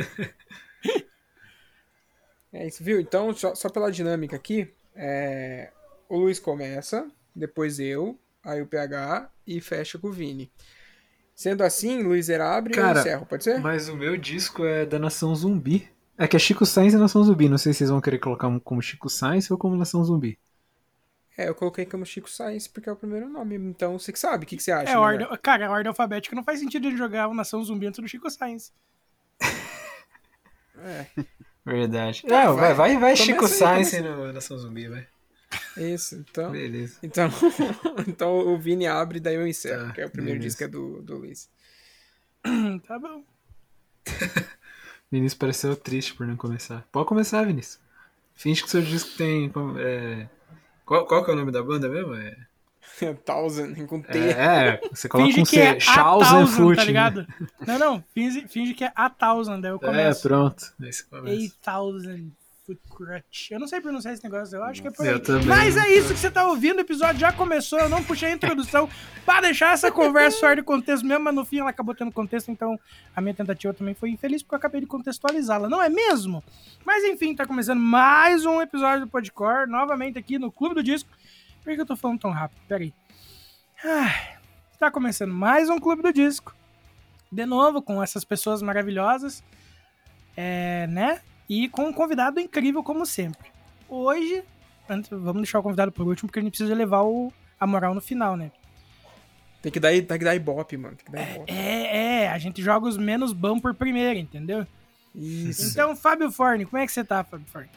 é isso, viu? Então, só, só pela dinâmica aqui, é... o Luiz começa, depois eu, aí o PH e fecha com o Vini. Sendo assim, Luiz abre e eu encerro, pode ser? Mas o meu disco é da Nação Zumbi. É que é Chico Sainz e Nação Zumbi. Não sei se vocês vão querer colocar como Chico Sainz ou como Nação Zumbi. É, eu coloquei como Chico Sainz porque é o primeiro nome. Então, você que sabe, o que, que você acha? É, ordem, cara, a ordem alfabética não faz sentido ele jogar o Nação Zumbi antes do Chico Sainz. É. Verdade. Não, é, vai, vai, vai Chico Sainz no Nação Zumbi, vai. Isso, então. Beleza. Então, então o Vini abre, daí eu encerro, tá, que é o primeiro beleza. disco é do, do Luiz. tá bom. Vinícius pareceu triste por não começar. Pode começar, Vinícius. Finge que seu disco tem. É... Qual, qual que é o nome da banda mesmo? É. Thousand, com T. É, você coloca finge um C. É Thousand Foot. Tá ligado? Não, não, finge, finge que é a Thousand, daí eu é, começo. É, pronto. Eight Thousand. Crutch. Eu não sei pronunciar esse negócio, eu acho que é por aí. Mas é isso que você tá ouvindo, o episódio já começou, eu não puxei a introdução para deixar essa conversa fora de contexto mesmo, mas no fim ela acabou tendo contexto, então a minha tentativa também foi infeliz porque eu acabei de contextualizá-la, não é mesmo? Mas enfim, tá começando mais um episódio do Podcore, novamente aqui no Clube do Disco. Por que eu tô falando tão rápido? Pera aí. Ah, tá começando mais um Clube do Disco. De novo, com essas pessoas maravilhosas. É, né? e com um convidado incrível como sempre. Hoje, vamos deixar o convidado por último, porque a gente precisa levar o, a moral no final, né? Tem que dar, tem que dar ibope, mano. Dar ibope. É, é, a gente joga os menos bons por primeiro, entendeu? Isso. Então, Fábio Forne, como é que você tá, Fábio Forne?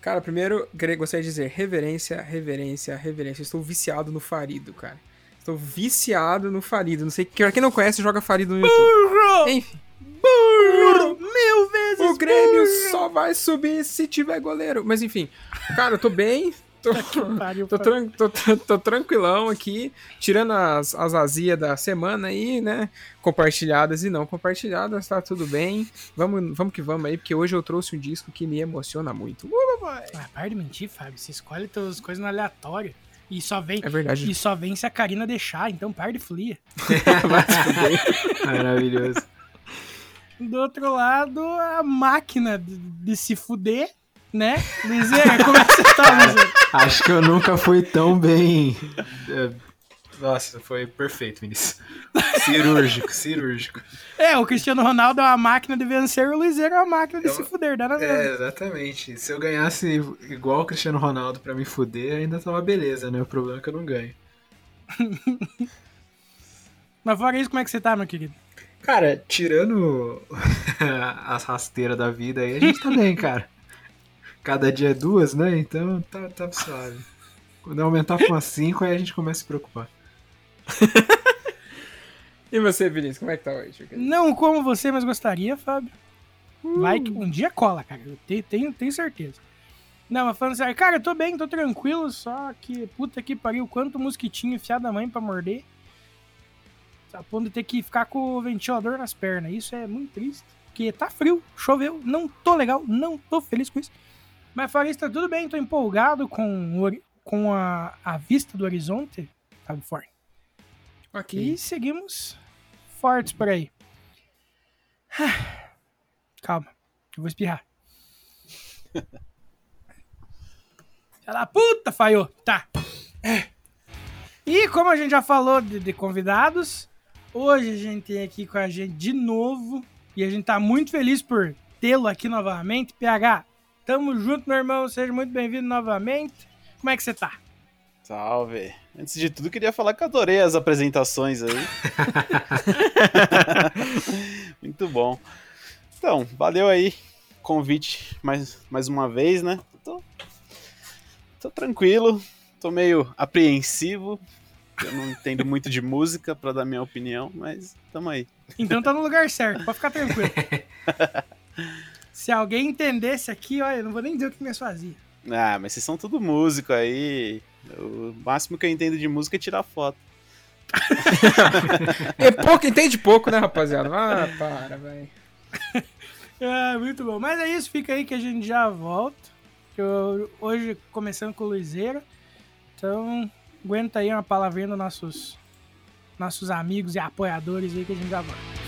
Cara, primeiro, gostaria de dizer reverência, reverência, reverência. estou viciado no Farido, cara. Estou viciado no Farido. Não sei, quem não conhece, joga Farido no YouTube. Burro! Enfim. Burro! Mil vezes O Grêmio burro. só vai subir se tiver goleiro. Mas enfim, cara, eu tô bem. Tô, pariu, tô, tran tô, tô, tranquilão aqui, tirando as, as azias da semana aí, né? Compartilhadas e não compartilhadas, tá tudo bem. Vamos, vamos que vamos aí, porque hoje eu trouxe um disco que me emociona muito. Uh, ah, para de mentir, Fábio. Você escolhe as coisas no aleatório. E só vem. É verdade. E só vem se a Karina deixar, então para de flia. Maravilhoso. Do outro lado, a máquina de, de se fuder, né? Liseira, como é que você tá, Liseira? Acho que eu nunca fui tão bem. É, nossa, foi perfeito, Vinícius. Cirúrgico, cirúrgico. É, o Cristiano Ronaldo é uma máquina de vencer, o Liseiro é uma máquina de se fuder, dá na É, exatamente. Se eu ganhasse igual o Cristiano Ronaldo pra me fuder, ainda tava beleza, né? O problema é que eu não ganho. Mas fora isso, como é que você tá, meu querido? Cara, tirando as rasteiras da vida aí, a gente tá bem, cara. Cada dia é duas, né? Então tá, tá suave. Quando aumentar pra umas cinco, aí a gente começa a se preocupar. e você, Vinícius, como é que tá hoje? Não como você, mas gostaria, Fábio. Uh. Vai que um dia cola, cara. Eu tenho, tenho, tenho certeza. Não, mas falando sério, cara, eu tô bem, tô tranquilo, só que puta que pariu, quanto mosquitinho enfiado da mãe pra morder a ponto de ter que ficar com o ventilador nas pernas. Isso é muito triste, porque tá frio, choveu, não tô legal, não tô feliz com isso. Mas fora isso, tá tudo bem, tô empolgado com, o, com a, a vista do horizonte, sabe, forte. Ok. E seguimos fortes por aí. Calma, eu vou espirrar. Ela puta, falhou. Tá. E como a gente já falou de, de convidados, Hoje a gente tem aqui com a gente de novo e a gente tá muito feliz por tê-lo aqui novamente. PH, tamo junto, meu irmão. Seja muito bem-vindo novamente. Como é que você tá? Salve. Antes de tudo, queria falar que adorei as apresentações aí. muito bom. Então, valeu aí. Convite mais, mais uma vez, né? Tô, tô tranquilo, tô meio apreensivo, eu não entendo muito de música para dar minha opinião, mas tamo aí. Então tá no lugar certo, pode ficar tranquilo. Se alguém entendesse aqui, olha, eu não vou nem dizer o que me fazia. Ah, mas vocês são tudo músico aí. O máximo que eu entendo de música é tirar foto. é pouco, entende pouco, né, rapaziada? Ah, para, velho. É, muito bom. Mas é isso, fica aí que a gente já volta. Eu, hoje começando com o Luizeiro. Então, aguenta aí uma palavrinha dos nossos, nossos amigos e apoiadores aí que a gente já vai.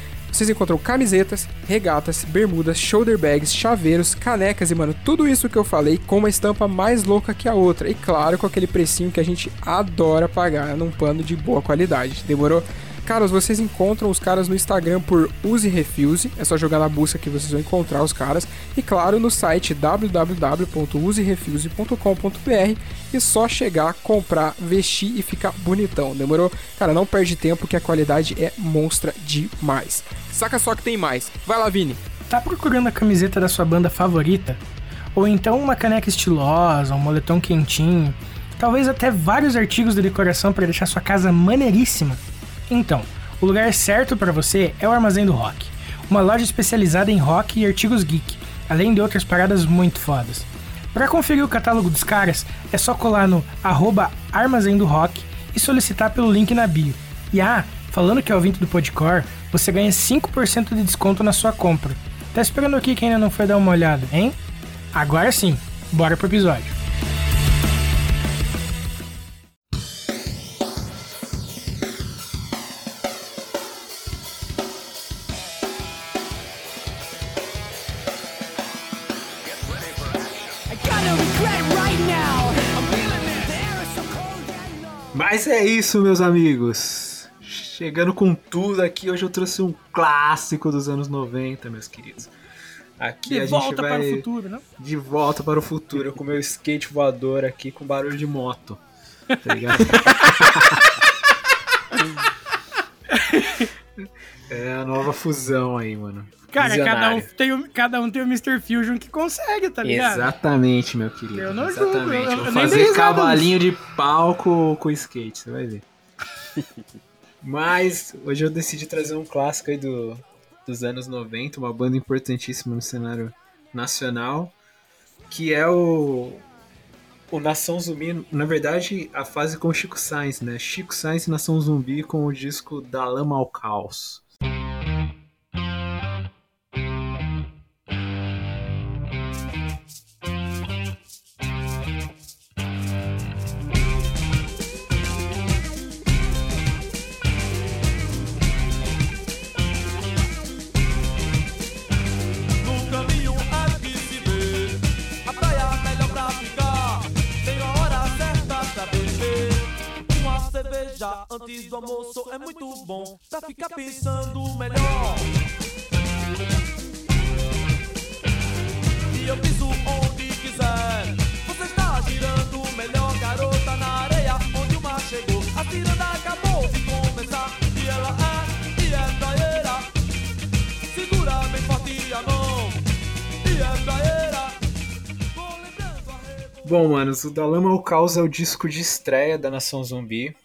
vocês encontram camisetas, regatas, bermudas, shoulder bags, chaveiros, canecas e, mano, tudo isso que eu falei com uma estampa mais louca que a outra. E claro, com aquele precinho que a gente adora pagar num pano de boa qualidade. Demorou? Caras, vocês encontram os caras no Instagram por Use Refuse, é só jogar na busca que vocês vão encontrar os caras. E claro, no site www.userefuse.com.br e só chegar, comprar, vestir e ficar bonitão, demorou? Cara, não perde tempo que a qualidade é monstra demais. Saca só que tem mais. Vai lá, Vini. Tá procurando a camiseta da sua banda favorita? Ou então uma caneca estilosa, um moletom quentinho, talvez até vários artigos de decoração para deixar sua casa maneiríssima? Então, o lugar certo para você é o Armazém do Rock, uma loja especializada em rock e artigos geek, além de outras paradas muito fodas. Para conferir o catálogo dos caras, é só colar no arroba Armazém do Rock e solicitar pelo link na bio. E ah, falando que é ouvinte do Podcore, você ganha 5% de desconto na sua compra. Tá esperando aqui quem ainda não foi dar uma olhada, hein? Agora sim, bora pro episódio. Mas é isso, meus amigos. Chegando com tudo aqui, hoje eu trouxe um clássico dos anos 90, meus queridos. Aqui de a volta gente vai para o futuro, né? De volta para o futuro, com meu skate voador aqui com barulho de moto. Tá ligado? é a nova fusão aí, mano. Cara, cada um, tem o, cada um tem o Mr. Fusion que consegue, tá ligado? Exatamente, meu querido. Eu não Exatamente. julgo. Eu, Vou eu fazer cavalinho de palco com skate, você vai ver. Mas hoje eu decidi trazer um clássico aí do, dos anos 90, uma banda importantíssima no cenário nacional, que é o, o Nação Zumbi, na verdade, a fase com o Chico Sainz, né? Chico Sainz e Nação Zumbi com o disco Da Lama ao Caos. Antes do almoço é muito bom pra ficar pensando melhor. E eu piso onde quiser. Você está girando melhor, garota, na areia onde o mar chegou. A tiranda acabou de começar. E ela é, e é praieira. Segura bem forte a mão. E é praieira. Bom, manos, o Da Lama ao Caos é o disco de estreia da Nação Zumbi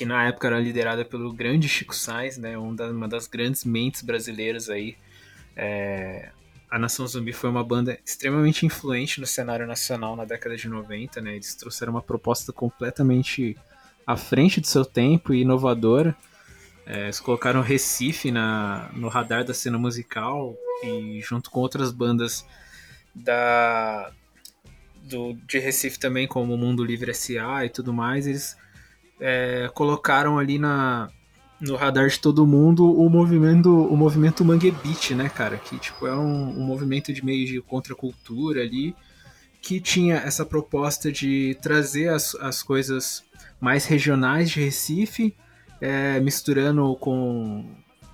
que na época era liderada pelo grande Chico Sainz, né, uma das grandes mentes brasileiras aí. É, a Nação Zumbi foi uma banda extremamente influente no cenário nacional na década de 90, né, eles trouxeram uma proposta completamente à frente do seu tempo e inovadora. É, eles colocaram Recife na, no radar da cena musical e junto com outras bandas da, do, de Recife também, como o Mundo Livre S.A. e tudo mais, eles é, colocaram ali na, no radar de todo mundo o movimento o movimento Mangue né, cara? Que tipo é um, um movimento de meio de contracultura ali que tinha essa proposta de trazer as, as coisas mais regionais de Recife, é, misturando com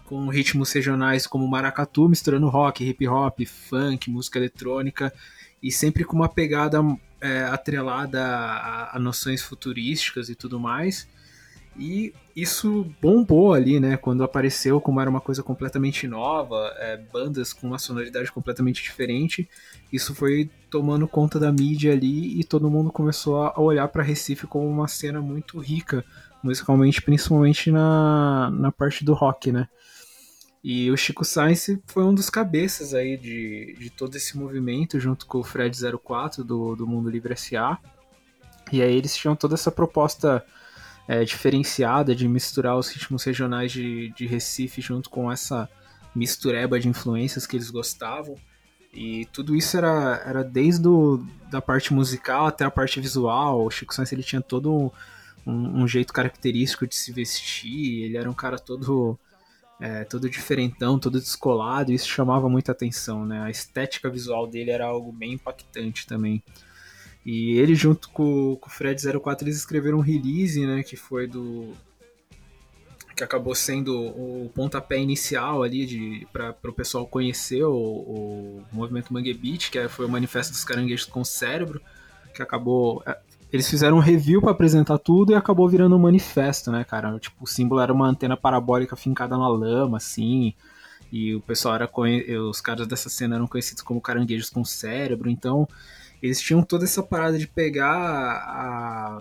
com ritmos regionais como maracatu, misturando rock, hip hop, funk, música eletrônica e sempre com uma pegada é, atrelada a, a, noções futurísticas e tudo mais. E isso bombou ali, né? Quando apareceu, como era uma coisa completamente nova, é, bandas com uma sonoridade completamente diferente, isso foi tomando conta da mídia ali e todo mundo começou a olhar para Recife como uma cena muito rica musicalmente, principalmente na, na parte do rock, né? E o Chico Sainz foi um dos cabeças aí de, de todo esse movimento, junto com o Fred 04 do, do Mundo Livre S.A. E aí eles tinham toda essa proposta é, diferenciada de misturar os ritmos regionais de, de Recife junto com essa mistureba de influências que eles gostavam. E tudo isso era, era desde do, da parte musical até a parte visual. O Chico Sainz ele tinha todo um, um jeito característico de se vestir, ele era um cara todo é, todo diferentão, todo descolado, e isso chamava muita atenção, né? A estética visual dele era algo bem impactante também. E ele, junto com, com o Fred 04, eles escreveram um release, né? Que foi do. que acabou sendo o pontapé inicial ali para o pessoal conhecer o, o movimento Mangue Beat, que é, foi o Manifesto dos Caranguejos com o Cérebro, que acabou é, eles fizeram um review para apresentar tudo e acabou virando um manifesto, né, cara? Tipo, o símbolo era uma antena parabólica fincada na lama, assim. E o pessoal era os caras dessa cena eram conhecidos como caranguejos com cérebro, então eles tinham toda essa parada de pegar a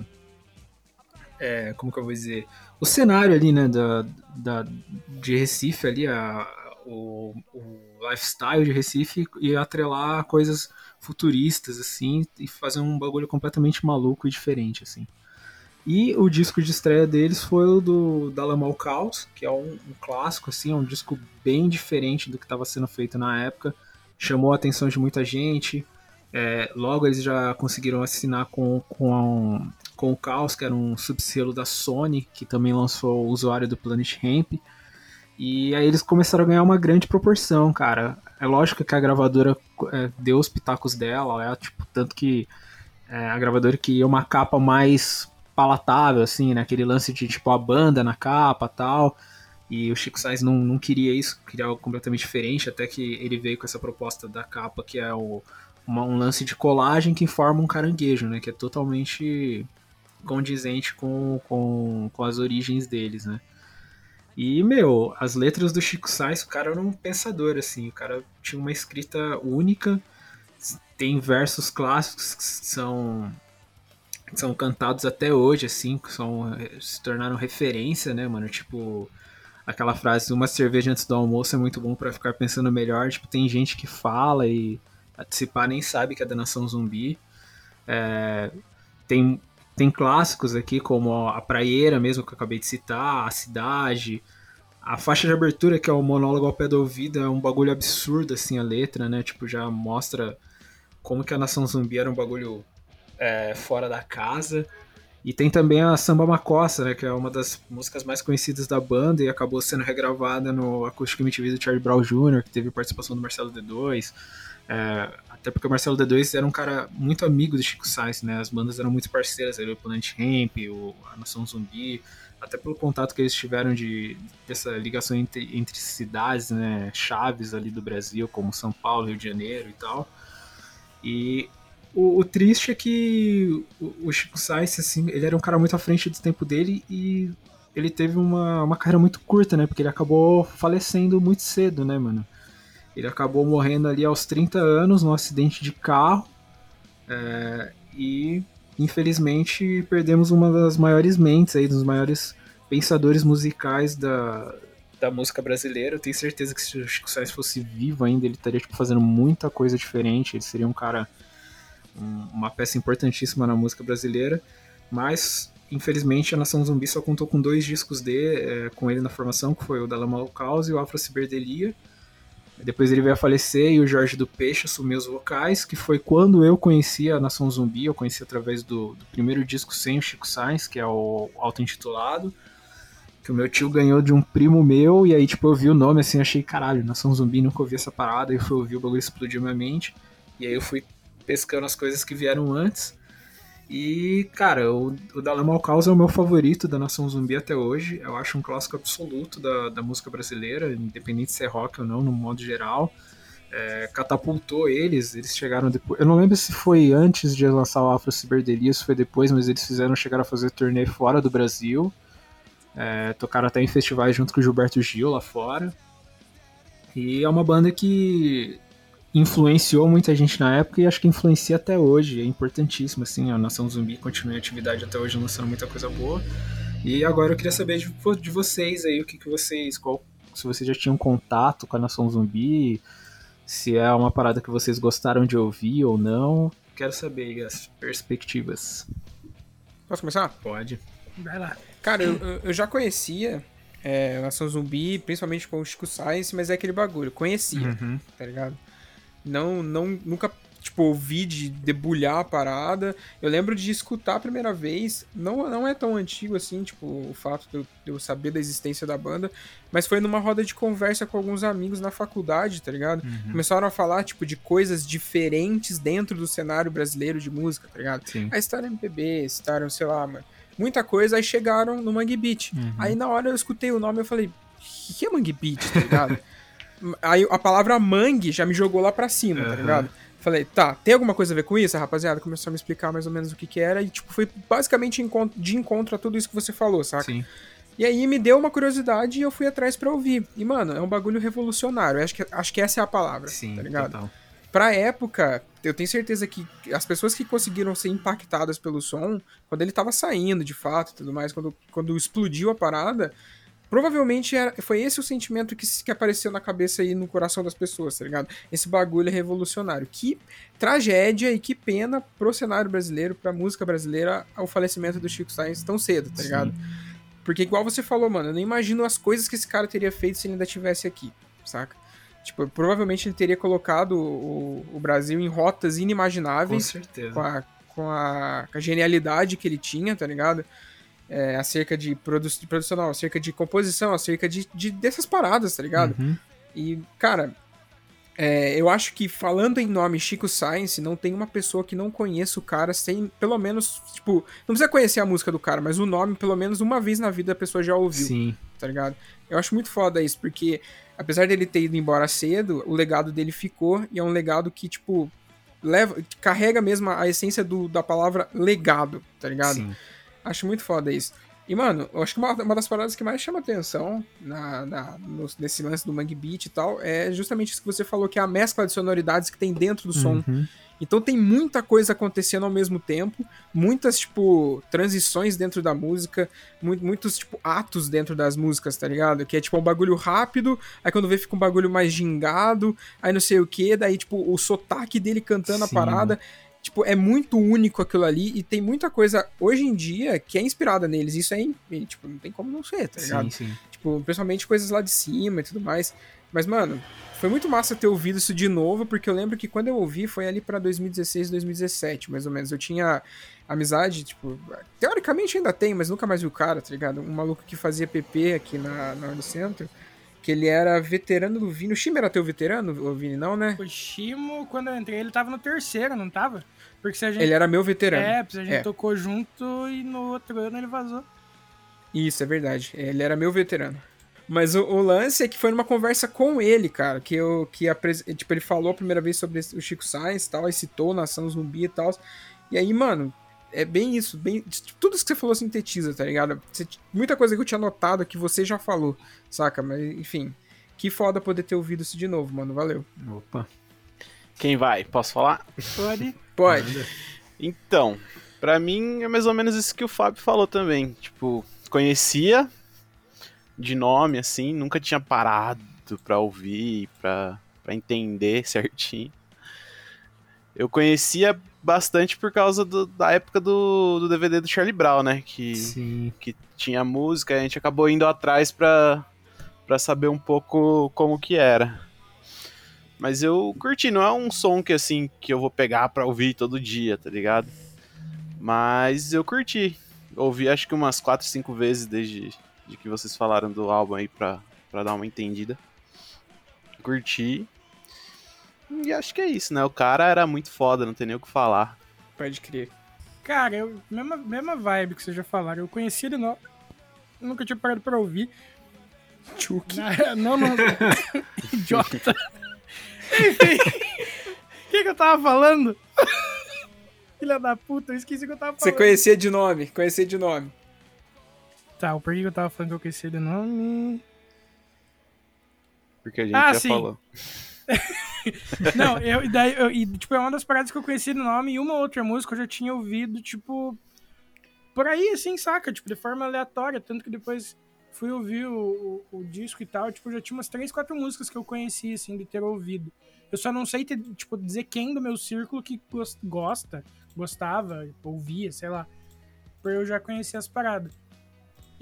é, como que eu vou dizer, o cenário ali, né, da, da de Recife ali, a, o, o lifestyle de Recife e atrelar coisas futuristas, assim, e fazer um bagulho completamente maluco e diferente, assim. E o disco de estreia deles foi o do Dalamal Caos, que é um, um, clássico, assim, é um disco bem diferente do que estava sendo feito na época. Chamou a atenção de muita gente. É, logo eles já conseguiram assinar com, com, com o Caos, que era um subselo da Sony, que também lançou o usuário do Planet Hemp. E aí eles começaram a ganhar uma grande proporção, cara. É lógico que a gravadora é, deu os pitacos dela, é tipo, tanto que é, a gravadora queria uma capa mais palatável, assim, né? Aquele lance de tipo a banda na capa tal. E o Chico Sainz não, não queria isso, queria algo completamente diferente, até que ele veio com essa proposta da capa, que é o, uma, um lance de colagem que forma um caranguejo, né? Que é totalmente condizente com, com, com as origens deles, né? E, meu, as letras do Chico Sainz, o cara era um pensador, assim. O cara tinha uma escrita única. Tem versos clássicos que são, são cantados até hoje, assim, que são, se tornaram referência, né, mano? Tipo, aquela frase, uma cerveja antes do almoço é muito bom para ficar pensando melhor. Tipo, tem gente que fala e participar nem sabe que é da nação zumbi. É, tem tem clássicos aqui, como a Praieira mesmo, que eu acabei de citar, a Cidade. A faixa de abertura, que é o monólogo ao pé do ouvido, é um bagulho absurdo, assim, a letra, né? Tipo, já mostra como que a Nação Zumbi era um bagulho é, fora da casa. E tem também a Samba Macossa, né? Que é uma das músicas mais conhecidas da banda e acabou sendo regravada no Acústico MTV do Charlie Brown Jr., que teve participação do Marcelo D2. É, até porque o Marcelo D2 era um cara muito amigo do Chico Sainz, né? As bandas eram muito parceiras, o Planet Ramp, o, a Nação Zumbi, até pelo contato que eles tiveram de dessa ligação entre, entre cidades, né? Chaves ali do Brasil, como São Paulo, Rio de Janeiro e tal. E o, o triste é que o, o Chico Sainz, assim, ele era um cara muito à frente do tempo dele e ele teve uma, uma carreira muito curta, né? Porque ele acabou falecendo muito cedo, né, mano? Ele acabou morrendo ali aos 30 anos num acidente de carro. É, e infelizmente perdemos uma das maiores mentes aí, dos maiores pensadores musicais da, da música brasileira. Eu tenho certeza que se o Chico Sainz fosse vivo ainda, ele estaria tipo, fazendo muita coisa diferente. Ele seria um cara, um, uma peça importantíssima na música brasileira. Mas, infelizmente, a Nação Zumbi só contou com dois discos de, é, com ele na formação, que foi o da Lama Caos e o Afro Ciberdelia. Depois ele veio a falecer e o Jorge do Peixe assumiu os vocais, que foi quando eu conheci a Nação Zumbi, eu conheci através do, do primeiro disco sem o Chico Sainz, que é o auto-intitulado, que o meu tio ganhou de um primo meu, e aí tipo eu vi o nome assim, achei, caralho, Nação Zumbi, nunca ouvi essa parada, e fui ouvir, o bagulho explodiu minha mente, e aí eu fui pescando as coisas que vieram antes, E, cara, o, o Dalama ao Caos é o meu favorito da Nação Zumbi até hoje. Eu acho um clássico absoluto da, da música brasileira, independente se é rock ou não, no modo geral. É, catapultou eles, eles chegaram depois. Eu não lembro se foi antes de lançar o Afro Ciberdelia, se foi depois, mas eles fizeram chegar a fazer turnê fora do Brasil. É, tocaram até em festivais junto com o Gilberto Gil lá fora. E é uma banda que influenciou muita gente na época e acho que influencia até hoje. É importantíssimo, assim, a Nação Zumbi continua em atividade até hoje, lançando muita coisa boa. E agora eu queria saber de, de vocês aí, o que, que vocês. Qual, se vocês já tinham contato com a Nação Zumbi, se é uma parada que vocês gostaram de ouvir ou não. Quero saber as perspectivas. Posso começar? Pode. Vai lá. Cara, eu, eu já conhecia é, Nação Zumbi, principalmente com o Chico Science, mas é aquele bagulho, conhecia, Uhum. tá ligado? Não, não, nunca, tipo, ouvi de debulhar a parada. Eu lembro de escutar a primeira vez, não, não é tão antigo assim, tipo, o fato de eu, de eu saber da existência da banda, mas foi numa roda de conversa com alguns amigos na faculdade, tá ligado? Uhum. Começaram a falar, tipo, de coisas diferentes dentro do cenário brasileiro de música, tá ligado? Sim. A história MPB, citaram, sei lá, mano, muita coisa, aí chegaram no Mangue Beat. Uhum. Aí na hora eu escutei o nome e eu falei, o que é Mangue Beat, tá ligado? aí a palavra mangue já me jogou lá pra cima, tá Uhum. ligado? Falei, tá, tem alguma coisa a ver com isso? A rapaziada começou a me explicar mais ou menos o que que era e, tipo, foi basicamente de encontro a tudo isso que você falou, saca? Sim. E aí me deu uma curiosidade e eu fui atrás pra ouvir. E, mano, é um bagulho revolucionário. Eu acho que, acho que essa é a palavra, Sim, tá ligado? total. Pra época, eu tenho certeza que as pessoas que conseguiram ser impactadas pelo som, quando ele tava saindo de fato e tudo mais, quando, quando explodiu a parada, provavelmente era, foi esse o sentimento que, que apareceu na cabeça e no coração das pessoas, tá ligado? Esse bagulho é revolucionário. Que tragédia e que pena pro cenário brasileiro, pra música brasileira, o falecimento do Chico Sainz tão cedo, tá Sim. ligado? Porque igual você falou, mano, eu nem imagino as coisas que esse cara teria feito se ele ainda tivesse aqui, saca? Tipo, provavelmente ele teria colocado o, o Brasil em rotas Com inimagináveis certeza. com a, com a, com a genialidade que ele tinha, tá ligado? É, acerca de, produ de produção, não, acerca de composição, acerca de, de dessas paradas, tá ligado? Uhum. E, cara, é, eu acho que falando em nome Chico Science, não tem uma pessoa que não conheça o cara sem, pelo menos, tipo, não precisa conhecer a música do cara, mas o nome, pelo menos uma vez na vida a pessoa já ouviu Sim. tá ligado? Eu acho muito foda isso, porque apesar dele ter ido embora cedo, o legado dele ficou e é um legado que, tipo, leva, carrega mesmo a essência do, da palavra legado, tá ligado? Sim. Acho muito foda isso. E, mano, eu acho que uma, uma das paradas que mais chama atenção na, na- no- nesse lance do Mangue Beat e tal é justamente isso que você falou, que é a mescla de sonoridades que tem dentro do som. Uhum. Então tem muita coisa acontecendo ao mesmo tempo, muitas, tipo, transições dentro da música, mu- muitos, tipo, atos dentro das músicas, tá ligado? Que é, tipo, um bagulho rápido, aí quando vê fica um bagulho mais gingado, aí não sei o que, daí, tipo, o sotaque dele cantando a Sim. parada. Tipo, é muito único aquilo ali e tem muita coisa hoje em dia que é inspirada neles. Isso é, tipo, não tem como não ser, tá ligado? Sim, sim. Tipo, principalmente coisas lá de cima e tudo mais. Mas, mano, foi muito massa ter ouvido isso de novo, porque eu lembro que quando eu ouvi foi ali pra 2016, 2017, mais ou menos. Eu tinha amizade, tipo, teoricamente ainda tem, mas nunca mais vi o cara, tá ligado? Um maluco que fazia PP aqui na, na Centro, que ele era veterano do Vini. O Shima era teu veterano, o Vini, não, né? O Shimo, quando eu entrei, ele tava no terceiro, não tava? Porque se a gente. Ele era meu veterano. É, porque a gente É. tocou junto e no outro ano ele vazou. Isso, é verdade. Ele era meu veterano. Mas o, o lance é que foi numa conversa com ele, cara, que eu que apres... tipo ele falou a primeira vez sobre o Chico Sainz e tal, e citou Nação Zumbi e tal. E aí, mano, é bem isso, bem tudo isso que você falou sintetiza, tá ligado? Você- muita coisa que eu tinha notado que você já falou, saca? Mas enfim, que foda poder ter ouvido isso de novo, mano. Valeu. Opa. Quem vai? Posso falar? Pode. Pode. Então, pra mim é mais ou menos isso que o Fábio falou também. Tipo, conhecia de nome, assim, nunca tinha parado pra ouvir, pra, pra entender certinho. Eu conhecia bastante por causa do- da época do, do DVD do Charlie Brown, né? Que, Sim. que tinha música, a gente acabou indo atrás pra, pra saber um pouco como que era. Mas eu curti, não é um som que assim que eu vou pegar pra ouvir todo dia, tá ligado? Mas eu curti. Ouvi acho que umas 4, 5 vezes desde de que vocês falaram do álbum aí pra, pra dar uma entendida. Curti. E acho que é isso, né? O cara era muito foda, não tem nem o que falar. Pode crer. Cara, eu, mesma, mesma vibe que vocês já falaram. Eu conheci ele, não, nunca tinha parado pra ouvir. Chuck. Não, não. Idiota. Enfim. O que, que eu tava falando? Filha da puta, eu esqueci o que eu tava Você falando. conhecia de nome, conhecia de nome. Tá, o porquê que eu tava falando que eu conhecia ele nome? Porque a gente Ah, já sim. falou. Não, eu, e daí, eu, e, tipo, é uma das paradas que eu conheci do nome e uma outra música eu já tinha ouvido, tipo, por aí, assim, saca? Tipo, de forma aleatória. Tanto que depois fui ouvir o, o, o disco e tal, tipo, já tinha umas três, quatro músicas que eu conheci, assim, de ter ouvido. Eu só não sei, ter, tipo, dizer quem do meu círculo que gos- gosta, gostava, ouvia, sei lá. Porque eu já conhecia as paradas.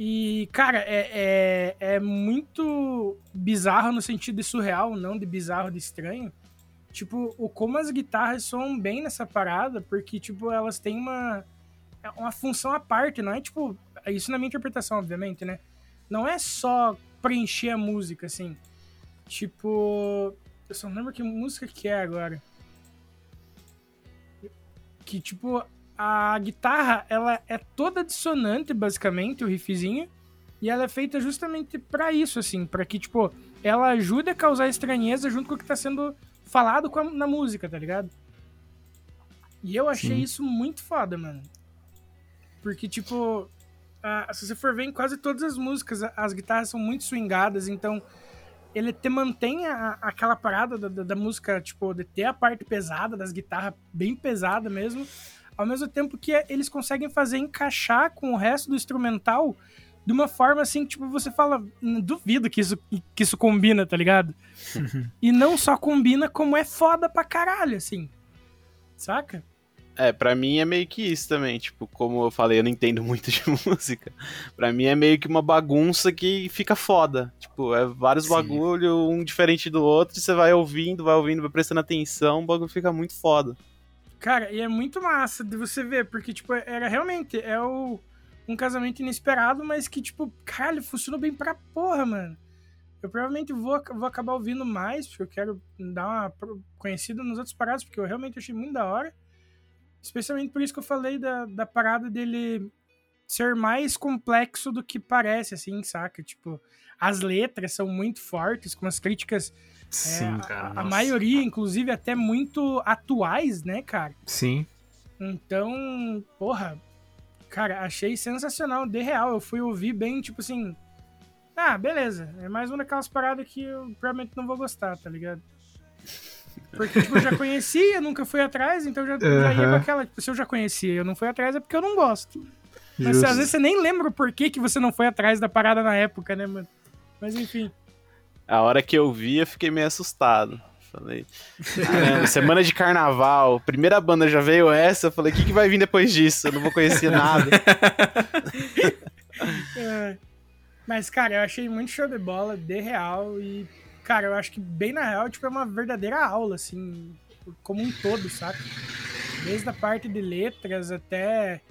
E, cara, é, é, é muito bizarro no sentido de surreal, não de bizarro, de estranho. Tipo, o como as guitarras soam bem nessa parada, porque, tipo, elas têm uma, é uma função à parte, não é, tipo... Isso na minha interpretação, obviamente, né? Não é só preencher a música, assim. Tipo... Eu só não lembro que música que é agora. Que, tipo, a guitarra, ela é toda dissonante, basicamente, o riffzinho. E ela é feita justamente pra isso, assim. Pra que, tipo, ela ajude a causar estranheza junto com o que tá sendo falado com a- na música, tá ligado? E eu achei Sim. isso muito foda, mano. Porque, tipo, a- se você for ver em quase todas as músicas, as guitarras são muito swingadas, então ele te mantém a- aquela parada da, da- da música, tipo, de ter a parte pesada das guitarras, bem pesada mesmo, ao mesmo tempo que eles conseguem fazer encaixar com o resto do instrumental de uma forma assim, que, tipo, você fala, "Hum, duvido que isso, que isso combina, tá ligado? e não só combina, como é foda pra caralho, assim. Saca? É, pra mim é meio que isso também. Tipo, como eu falei, eu não entendo muito de música. Pra mim é meio que uma bagunça que fica foda. Tipo, é vários Sim. bagulho, um diferente do outro, e você vai ouvindo, vai ouvindo, vai prestando atenção, o bagulho fica muito foda. Cara, e é muito massa de você ver, porque, tipo, era realmente, é o, um casamento inesperado, mas que, tipo, caralho, funcionou bem pra porra, mano. Eu provavelmente vou, vou acabar ouvindo mais, porque eu quero dar uma conhecida nos outros paradas, porque eu realmente achei muito da hora. Especialmente por isso que eu falei da, da parada dele ser mais complexo do que parece, assim, saca? Tipo, as letras são muito fortes, com as críticas, Sim, é, cara. a, a maioria, inclusive, até muito atuais, né, cara? Sim. Então, porra, cara, achei sensacional, de real. Eu fui ouvir bem, tipo assim. Ah, beleza. É mais uma daquelas paradas que eu provavelmente não vou gostar, tá ligado? Porque, tipo, eu já conhecia, nunca fui atrás, então já, já ia com aquela. Tipo, se eu já conhecia e eu não fui atrás é porque eu não gosto. Mas Justo. às vezes você nem lembra o porquê que você não foi atrás da parada na época, né, mano? Mas enfim. A hora que eu vi, eu fiquei meio assustado. Falei, caramba, semana de carnaval, primeira banda já veio essa, eu falei, o que, que vai vir depois disso? Eu não vou conhecer nada. É. Mas, cara, eu achei muito show de bola, de real. E, cara, eu acho que bem na real, tipo, é uma verdadeira aula, assim, como um todo, saca? Desde a parte de letras até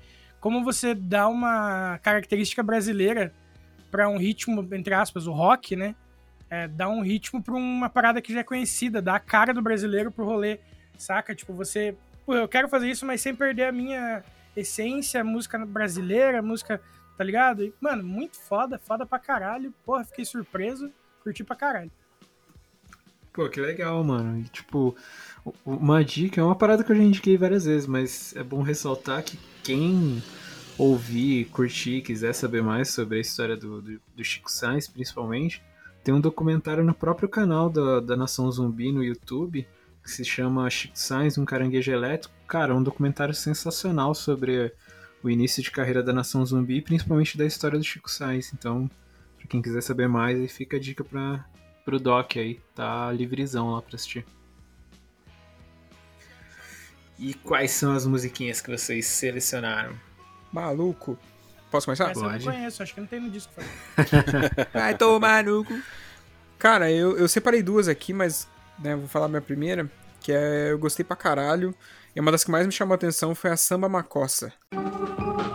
como você dá uma característica brasileira pra um ritmo, entre aspas, o rock, né? É, dá um ritmo pra uma parada que já é conhecida, dá a cara do brasileiro pro rolê, saca? Tipo, você. Pô, eu quero fazer isso, mas sem perder a minha essência, música brasileira, música tá ligado? E, mano, muito foda, foda pra caralho. Porra, fiquei surpreso, curti pra caralho. Pô, que legal, mano. E, tipo, uma dica é uma parada que eu já indiquei várias vezes, mas é bom ressaltar que quem ouvir, curtir, quiser saber mais sobre a história do, do, do Chico Sainz, principalmente, tem um documentário no próprio canal da, da Nação Zumbi no YouTube, que se chama Chico Sainz, um caranguejo elétrico. Cara, é um documentário sensacional sobre o início de carreira da Nação Zumbi, e principalmente da história do Chico Sainz. Então, pra quem quiser saber mais, aí fica a dica pra, pro Doc aí, tá livrezão lá pra assistir. E quais são as musiquinhas que vocês selecionaram? Maluco. Posso começar? Essa eu pode. não conheço, acho que não tem no disco. Vai tomar no cu. Cara, eu, eu separei duas aqui, mas né, vou falar a minha primeira, que é eu gostei pra caralho. E uma das que mais me chamou a atenção foi a Samba Macossa. Acho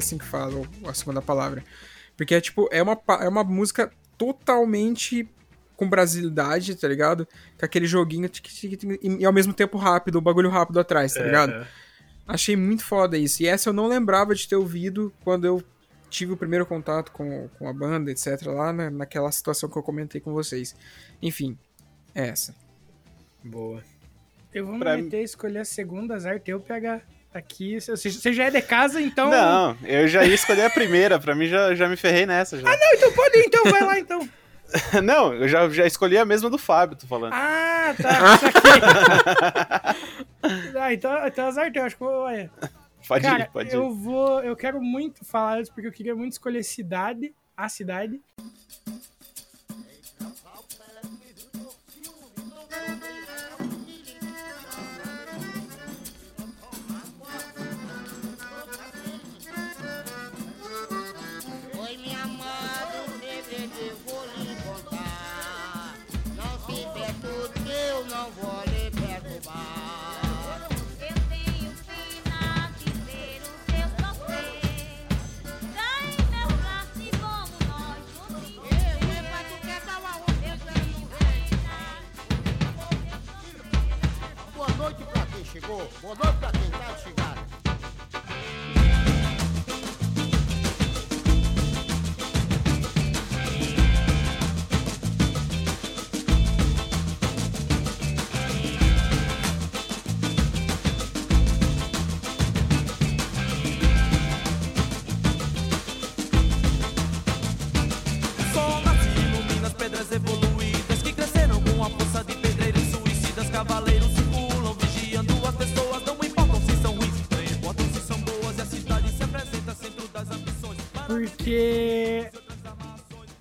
assim que fala a segunda palavra. Porque é tipo, é uma, é uma música totalmente com brasilidade, tá ligado? Com aquele joguinho e, ao mesmo tempo rápido, o bagulho rápido atrás, tá ligado? É. Achei muito foda isso. E essa eu não lembrava de ter ouvido quando eu tive o primeiro contato com, com a banda, etc. lá na, naquela situação que eu comentei com vocês. Enfim, é essa. Boa. Eu vou me pra meter a escolher a segunda, azar teu pegar aqui. Você já é de casa, então. Não, eu já ia escolher a primeira, pra mim já, já me ferrei nessa. Já. Ah, não, então pode ir, então vai lá então. Não, eu já, já escolhi a mesma do Fábio, tô falando. Ah, tá. ah, então, então azar teu, acho que. Olha. Pode Cara, ir, pode eu ir. vou. Eu quero muito falar isso porque eu queria muito escolher cidade, a cidade. Boa noite pra quem tá de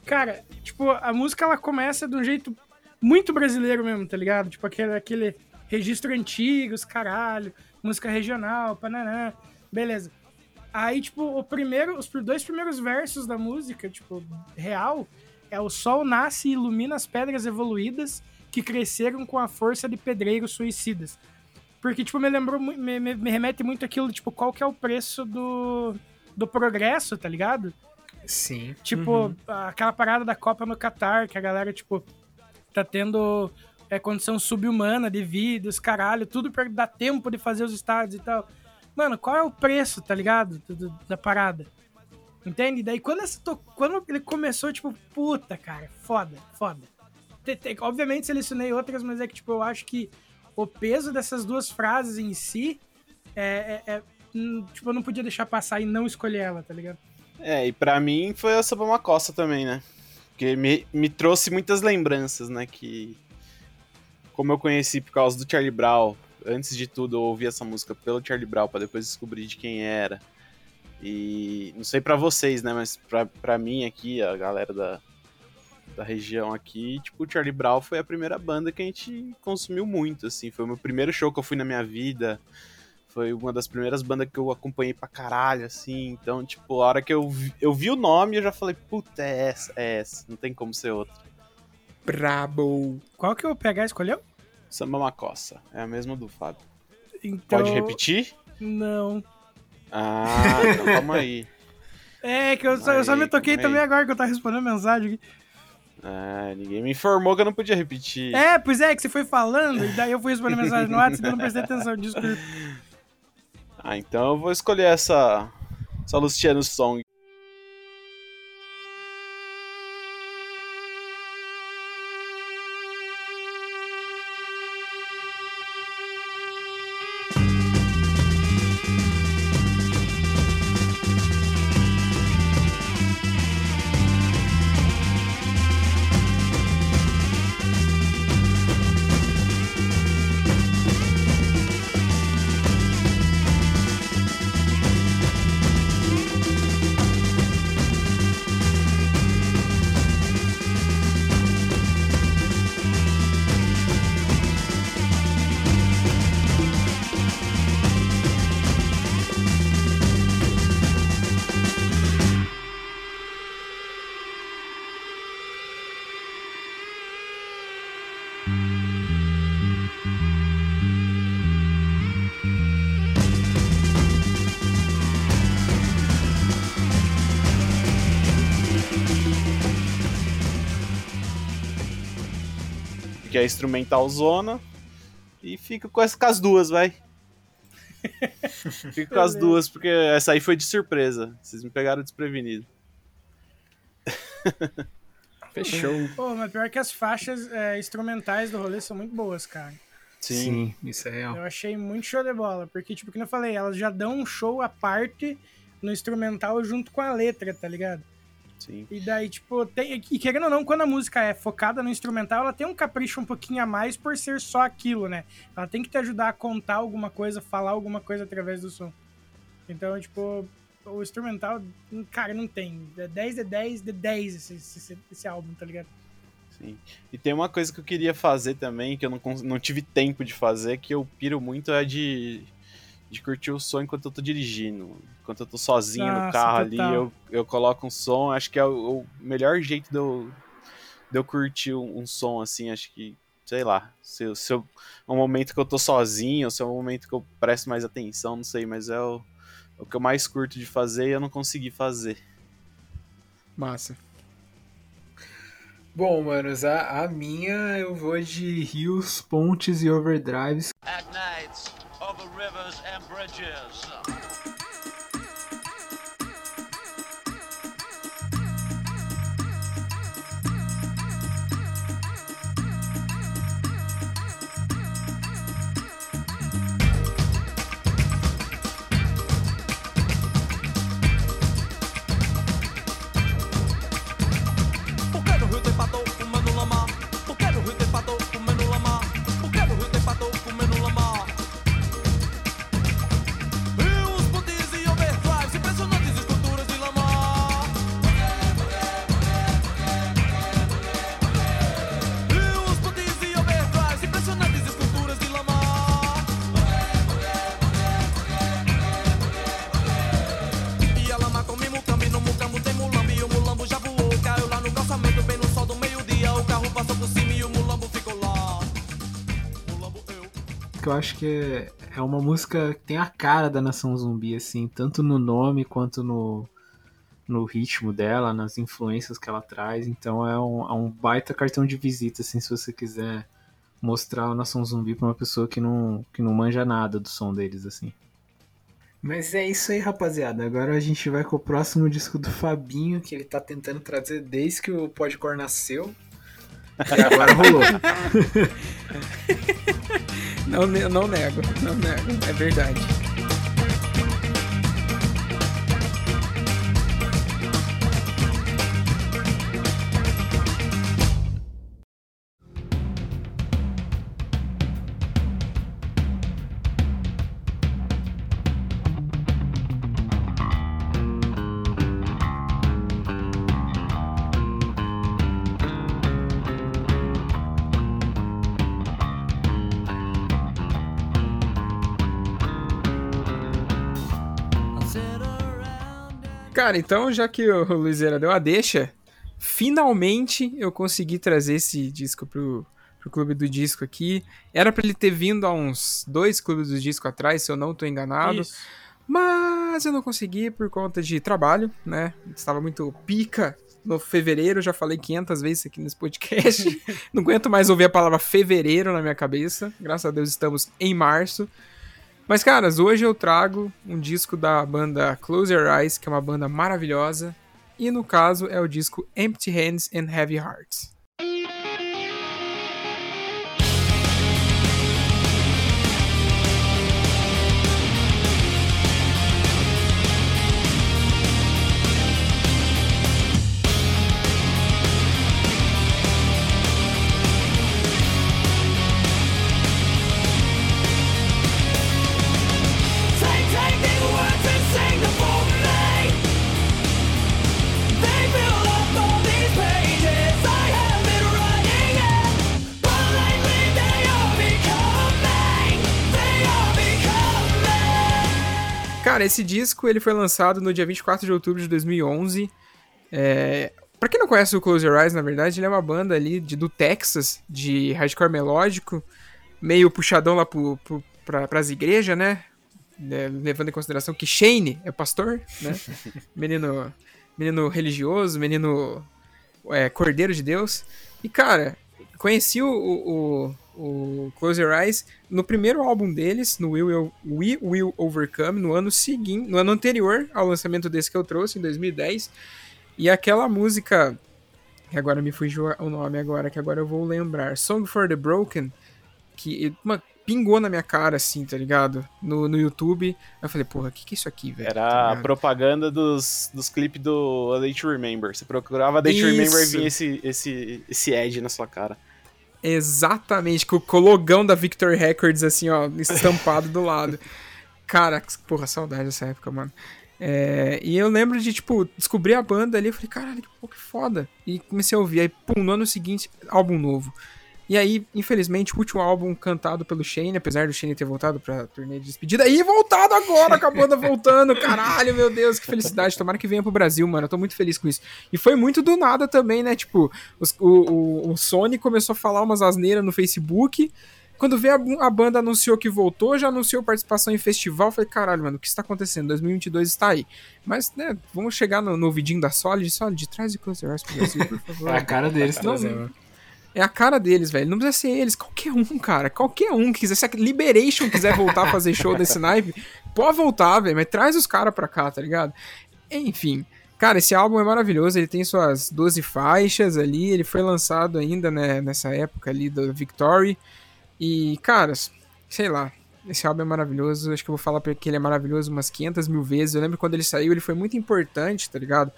Cara, tipo, a música ela começa de um jeito muito brasileiro mesmo, tá ligado? Tipo, aquele, aquele registro antigo, os caralho, música regional, pananã, beleza. Aí, tipo, o primeiro, os dois primeiros versos da música, tipo, real, é o sol nasce e ilumina as pedras evoluídas que cresceram com a força de pedreiros suicidas. Porque, tipo, me lembrou, me, me, me remete muito aquilo, tipo, qual que é o preço do, do progresso, tá ligado? Sim. Tipo, aquela parada da Copa no Catar, que a galera, tipo, tá tendo é, condição subhumana de vida, os caralho, tudo pra dar tempo de fazer os estádios e tal. Mano, qual é o preço, tá ligado? do- do- da parada. Entende? Daí quando, essa to... quando ele começou, tipo, puta, cara, foda, foda. Te- te- Obviamente selecionei outras, mas é que, tipo, eu acho que o peso dessas duas frases em si é. é- é- hum, tipo, eu não podia deixar passar e não escolher ela, tá ligado? É, e pra mim foi a Sabama Costa também, né? Porque me, me trouxe muitas lembranças, né? Que. Como eu conheci por causa do Charlie Brown, antes de tudo eu ouvi essa música pelo Charlie Brown pra depois descobrir de quem era. E não sei pra vocês, né? Mas pra, pra mim aqui, a galera da, da região aqui, tipo, o Charlie Brown foi a primeira banda que a gente consumiu muito, assim. Foi o meu primeiro show que eu fui na minha vida. Foi uma das primeiras bandas que eu acompanhei pra caralho, assim. Então, tipo, a hora que eu vi, eu vi o nome, eu já falei, puta, é essa, é essa. Não tem como ser outra. Brabo. Qual que o PH escolheu? Samba Macossa. É a mesma do Fábio. Então, Pode repetir? Não. Ah, então calma aí. É, que eu só, eu só Aí, me toquei calma aí. também agora que eu tava respondendo mensagem aqui. Ah, ninguém me informou que eu não podia repetir. É, pois é, que você foi falando, e daí eu fui respondendo mensagem no WhatsApp e eu não prestei atenção, desculpa. Ah, então eu vou escolher essa, essa Luciano Song. É instrumental zona. E fico com as, com as duas, vai. fico com as duas, porque essa aí foi de surpresa. Vocês me pegaram desprevenido. Fechou. Pô, mas pior que as faixas é, instrumentais do rolê são muito boas, cara. Sim, Sim, isso é real. Eu achei muito show de bola, porque, tipo, como eu falei, elas já dão um show à parte no instrumental junto com a letra, tá ligado? Sim. E daí, tipo, tem, e querendo ou não, quando a música é focada no instrumental, ela tem um capricho um pouquinho a mais por ser só aquilo, né? Ela tem que te ajudar a contar alguma coisa, falar alguma coisa através do som. Então, tipo, o instrumental, cara, não tem. É 10 de 10 de 10 esse, esse, esse álbum, tá ligado? Sim. E tem uma coisa que eu queria fazer também, que eu não, não tive tempo de fazer, que eu piro muito, é de, de curtir o som enquanto eu tô dirigindo. Enquanto eu tô sozinho Nossa, no carro total. ali, eu, eu coloco um som, acho que é o, o melhor jeito de eu, de eu curtir um, um som, assim, acho que, sei lá, se, se eu, é um momento que eu tô sozinho, se é um momento que eu presto mais atenção, não sei, mas é o, o que eu mais curto de fazer e eu não consegui fazer. Massa. Bom, manos, a, a minha eu vou de rios, pontes e overdrives. Over carriages. Acho que é, é uma música que tem a cara da Nação Zumbi, assim, tanto no nome quanto no, no ritmo dela, nas influências que ela traz. Então é um, é um baita cartão de visita, assim, se você quiser mostrar a Nação Zumbi pra uma pessoa que não, que não manja nada do som deles, assim. Mas é isso aí, rapaziada. Agora a gente vai com o próximo disco do Fabinho, que ele tá tentando trazer desde que o Podcore nasceu. E agora rolou. Não, não nego, não nego, é verdade. Cara, então já que o Luizera deu a deixa, finalmente eu consegui trazer esse disco pro, pro Clube do Disco aqui. Era para ele ter vindo há uns dois Clubes do Disco atrás, se eu não tô enganado. Isso. Mas eu não consegui por conta de trabalho, né? Estava muito pica no fevereiro, já falei 500 vezes aqui nesse podcast. não aguento mais ouvir a palavra fevereiro na minha cabeça. Graças a Deus estamos em março. Mas, caras, hoje eu trago um disco da banda Close Your Eyes, que é uma banda maravilhosa. E no caso é o disco Empty Hands and Heavy Hearts. Cara, esse disco ele foi lançado no dia 24 de outubro de 2011. É... Pra quem não conhece o Close Your Eyes, na verdade, ele é uma banda ali de, do Texas, de hardcore melódico, meio puxadão lá pro, pro, pra, pras igrejas, né? É, levando em consideração que Shane é pastor, né? menino, menino religioso, menino é, cordeiro de Deus. E, cara, conheci o, o, o Close Your Eyes no primeiro álbum deles, no We Will, We Will Overcome, no ano seguinte, no ano anterior ao lançamento desse que eu trouxe, em 2010. E aquela música, que agora me fugiu o nome agora, que agora eu vou lembrar, Song for the Broken, que uma, pingou na minha cara, assim, tá ligado? No, no YouTube. Eu falei, porra, o que, que é isso aqui, velho? Era tá a propaganda dos, dos clipes do A Day to Remember. Você procurava A Day to Remember e vinha esse, esse, esse ad na sua cara. Exatamente, com o logão da Victor Records, assim, ó, estampado do lado. Cara, porra, saudade dessa época, mano. É, e eu lembro de, tipo, descobrir a banda ali, eu falei, caralho, que, que foda. E comecei a ouvir, aí, pum, no ano seguinte, álbum novo. E aí, infelizmente, o último álbum cantado pelo Shane, apesar do Shane ter voltado pra turnê de despedida, e voltado agora com a banda voltando, caralho, meu Deus, que felicidade. Tomara que venha pro Brasil, mano. Eu tô muito feliz com isso. E foi muito do nada também, né? Tipo, os, o, o, o Sony começou a falar umas asneiras no Facebook. Quando veio a, a, banda anunciou que voltou, já anunciou participação em festival. Falei, caralho, mano, o que está acontecendo? 2022 está aí. Mas, né, vamos chegar no, no ouvidinho da Solid. Solid, traz o Close Your pro Brasil, por favor. É a cara deles trazendo. É a cara deles, velho. Não precisa ser eles. Qualquer um, cara. Qualquer um que quiser. Se a Liberation quiser voltar a fazer show desse naipe, pode voltar, velho. Mas traz os caras pra cá, tá ligado? Enfim. Cara, esse álbum é maravilhoso. Ele tem suas 12 faixas ali. Ele foi lançado ainda, né, nessa época ali do Victory. E, cara, sei lá. Esse álbum é maravilhoso. Acho que eu vou falar que ele é maravilhoso umas 500 mil vezes. Eu lembro quando ele saiu, ele foi muito importante, tá ligado?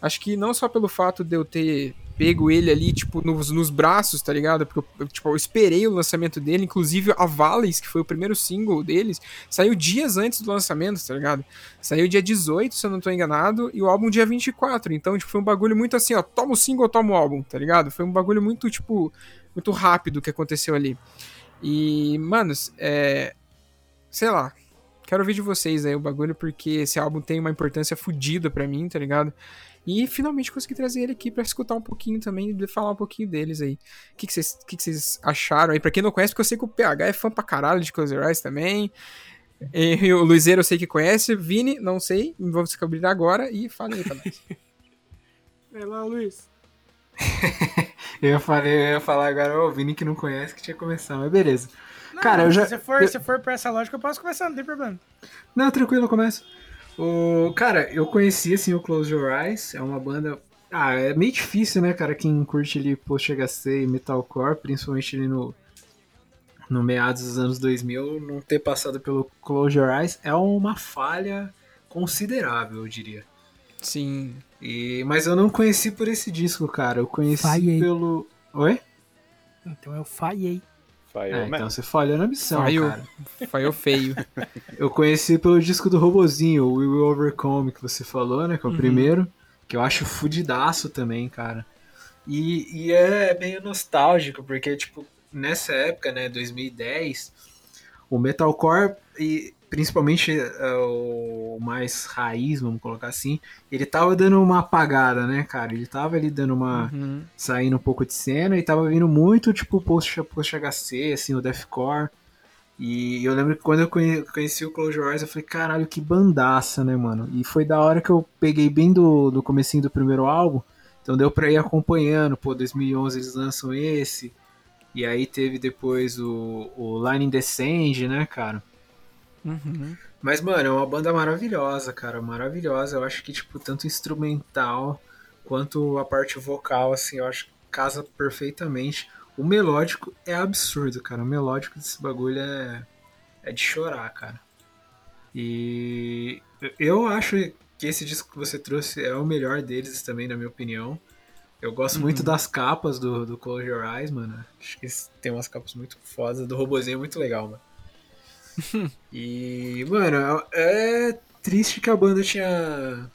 Acho que não só pelo fato de eu ter pego ele ali, tipo, nos, nos braços, tá ligado? Porque eu, tipo, eu esperei o lançamento dele, inclusive a Valleys, que foi o primeiro single deles, saiu dias antes do lançamento, tá ligado? Saiu dia 18, se eu não tô enganado, e o álbum dia 24. Então, tipo, foi um bagulho muito assim, ó, toma o single, toma o álbum, tá ligado? Foi um bagulho muito, tipo, muito rápido que aconteceu ali. E, manos, é. Sei lá. Quero ouvir de vocês aí o bagulho, porque esse álbum tem uma importância fodida pra mim, tá ligado? E finalmente consegui trazer ele aqui para escutar um pouquinho também e falar um pouquinho deles aí. O que, que, vocês, que, que vocês acharam aí? Pra quem não conhece, porque eu sei que o PH é fã pra caralho de Close Your Eyes também. E o Luizeiro eu sei que conhece. Vini, não sei. Vou descobrir agora e fala aí pra nós. Vai lá, Luiz. eu, falei, eu ia falar agora, o Vini que não conhece que tinha começado, mas beleza. Não, Cara, eu já. Se for, eu... se for pra essa lógica, eu posso começar, não tem problema. Não, tranquilo, eu começo. O, cara, eu conheci assim o Close Your Eyes, é uma banda. Ah, é meio difícil, né, cara, quem curte ali post-HC e metalcore, principalmente ali no, no meados dos anos 2000, não ter passado pelo Close Your Eyes é uma falha considerável, eu diria. Sim. E, mas eu não conheci por esse disco, cara. Eu conheci Falhei. pelo. Oi? Então eu falhei. Falhou é, então você falhou na missão, Falhou. cara. Falhou feio. eu conheci pelo disco do Robozinho, o We Will Overcome, que você falou, né? Que é o uhum. primeiro. Que eu acho fudidaço também, cara. E, e é meio nostálgico, porque, tipo, nessa época, né, 2010, o metalcore e principalmente uh, o mais raiz, vamos colocar assim, ele tava dando uma apagada, né, cara? Ele tava ali dando uma. Uhum. saindo um pouco de cena e tava vindo muito, tipo, post, post HC, assim, o Deathcore. E eu lembro que quando eu conheci o Close Your Eyes, eu falei, caralho, que bandaça, né, mano? E foi da hora que eu peguei bem do, do comecinho do primeiro álbum, então deu pra ir acompanhando, pô, 2011 eles lançam esse, e aí teve depois o, o Line Descend, né, cara? Uhum. Mas, mano, é uma banda maravilhosa, cara. Maravilhosa. Eu acho que, tipo, tanto instrumental quanto a parte vocal, assim, eu acho que casa perfeitamente. O melódico é absurdo, cara. O melódico desse bagulho é, é de chorar, cara. E eu acho que esse disco que você trouxe é o melhor deles também, na minha opinião. Eu gosto uhum. muito das capas do, do Close Your Eyes, mano. Acho que tem umas capas muito fodas. Do robozinho é muito legal, mano. e, mano, é triste que a banda tinha.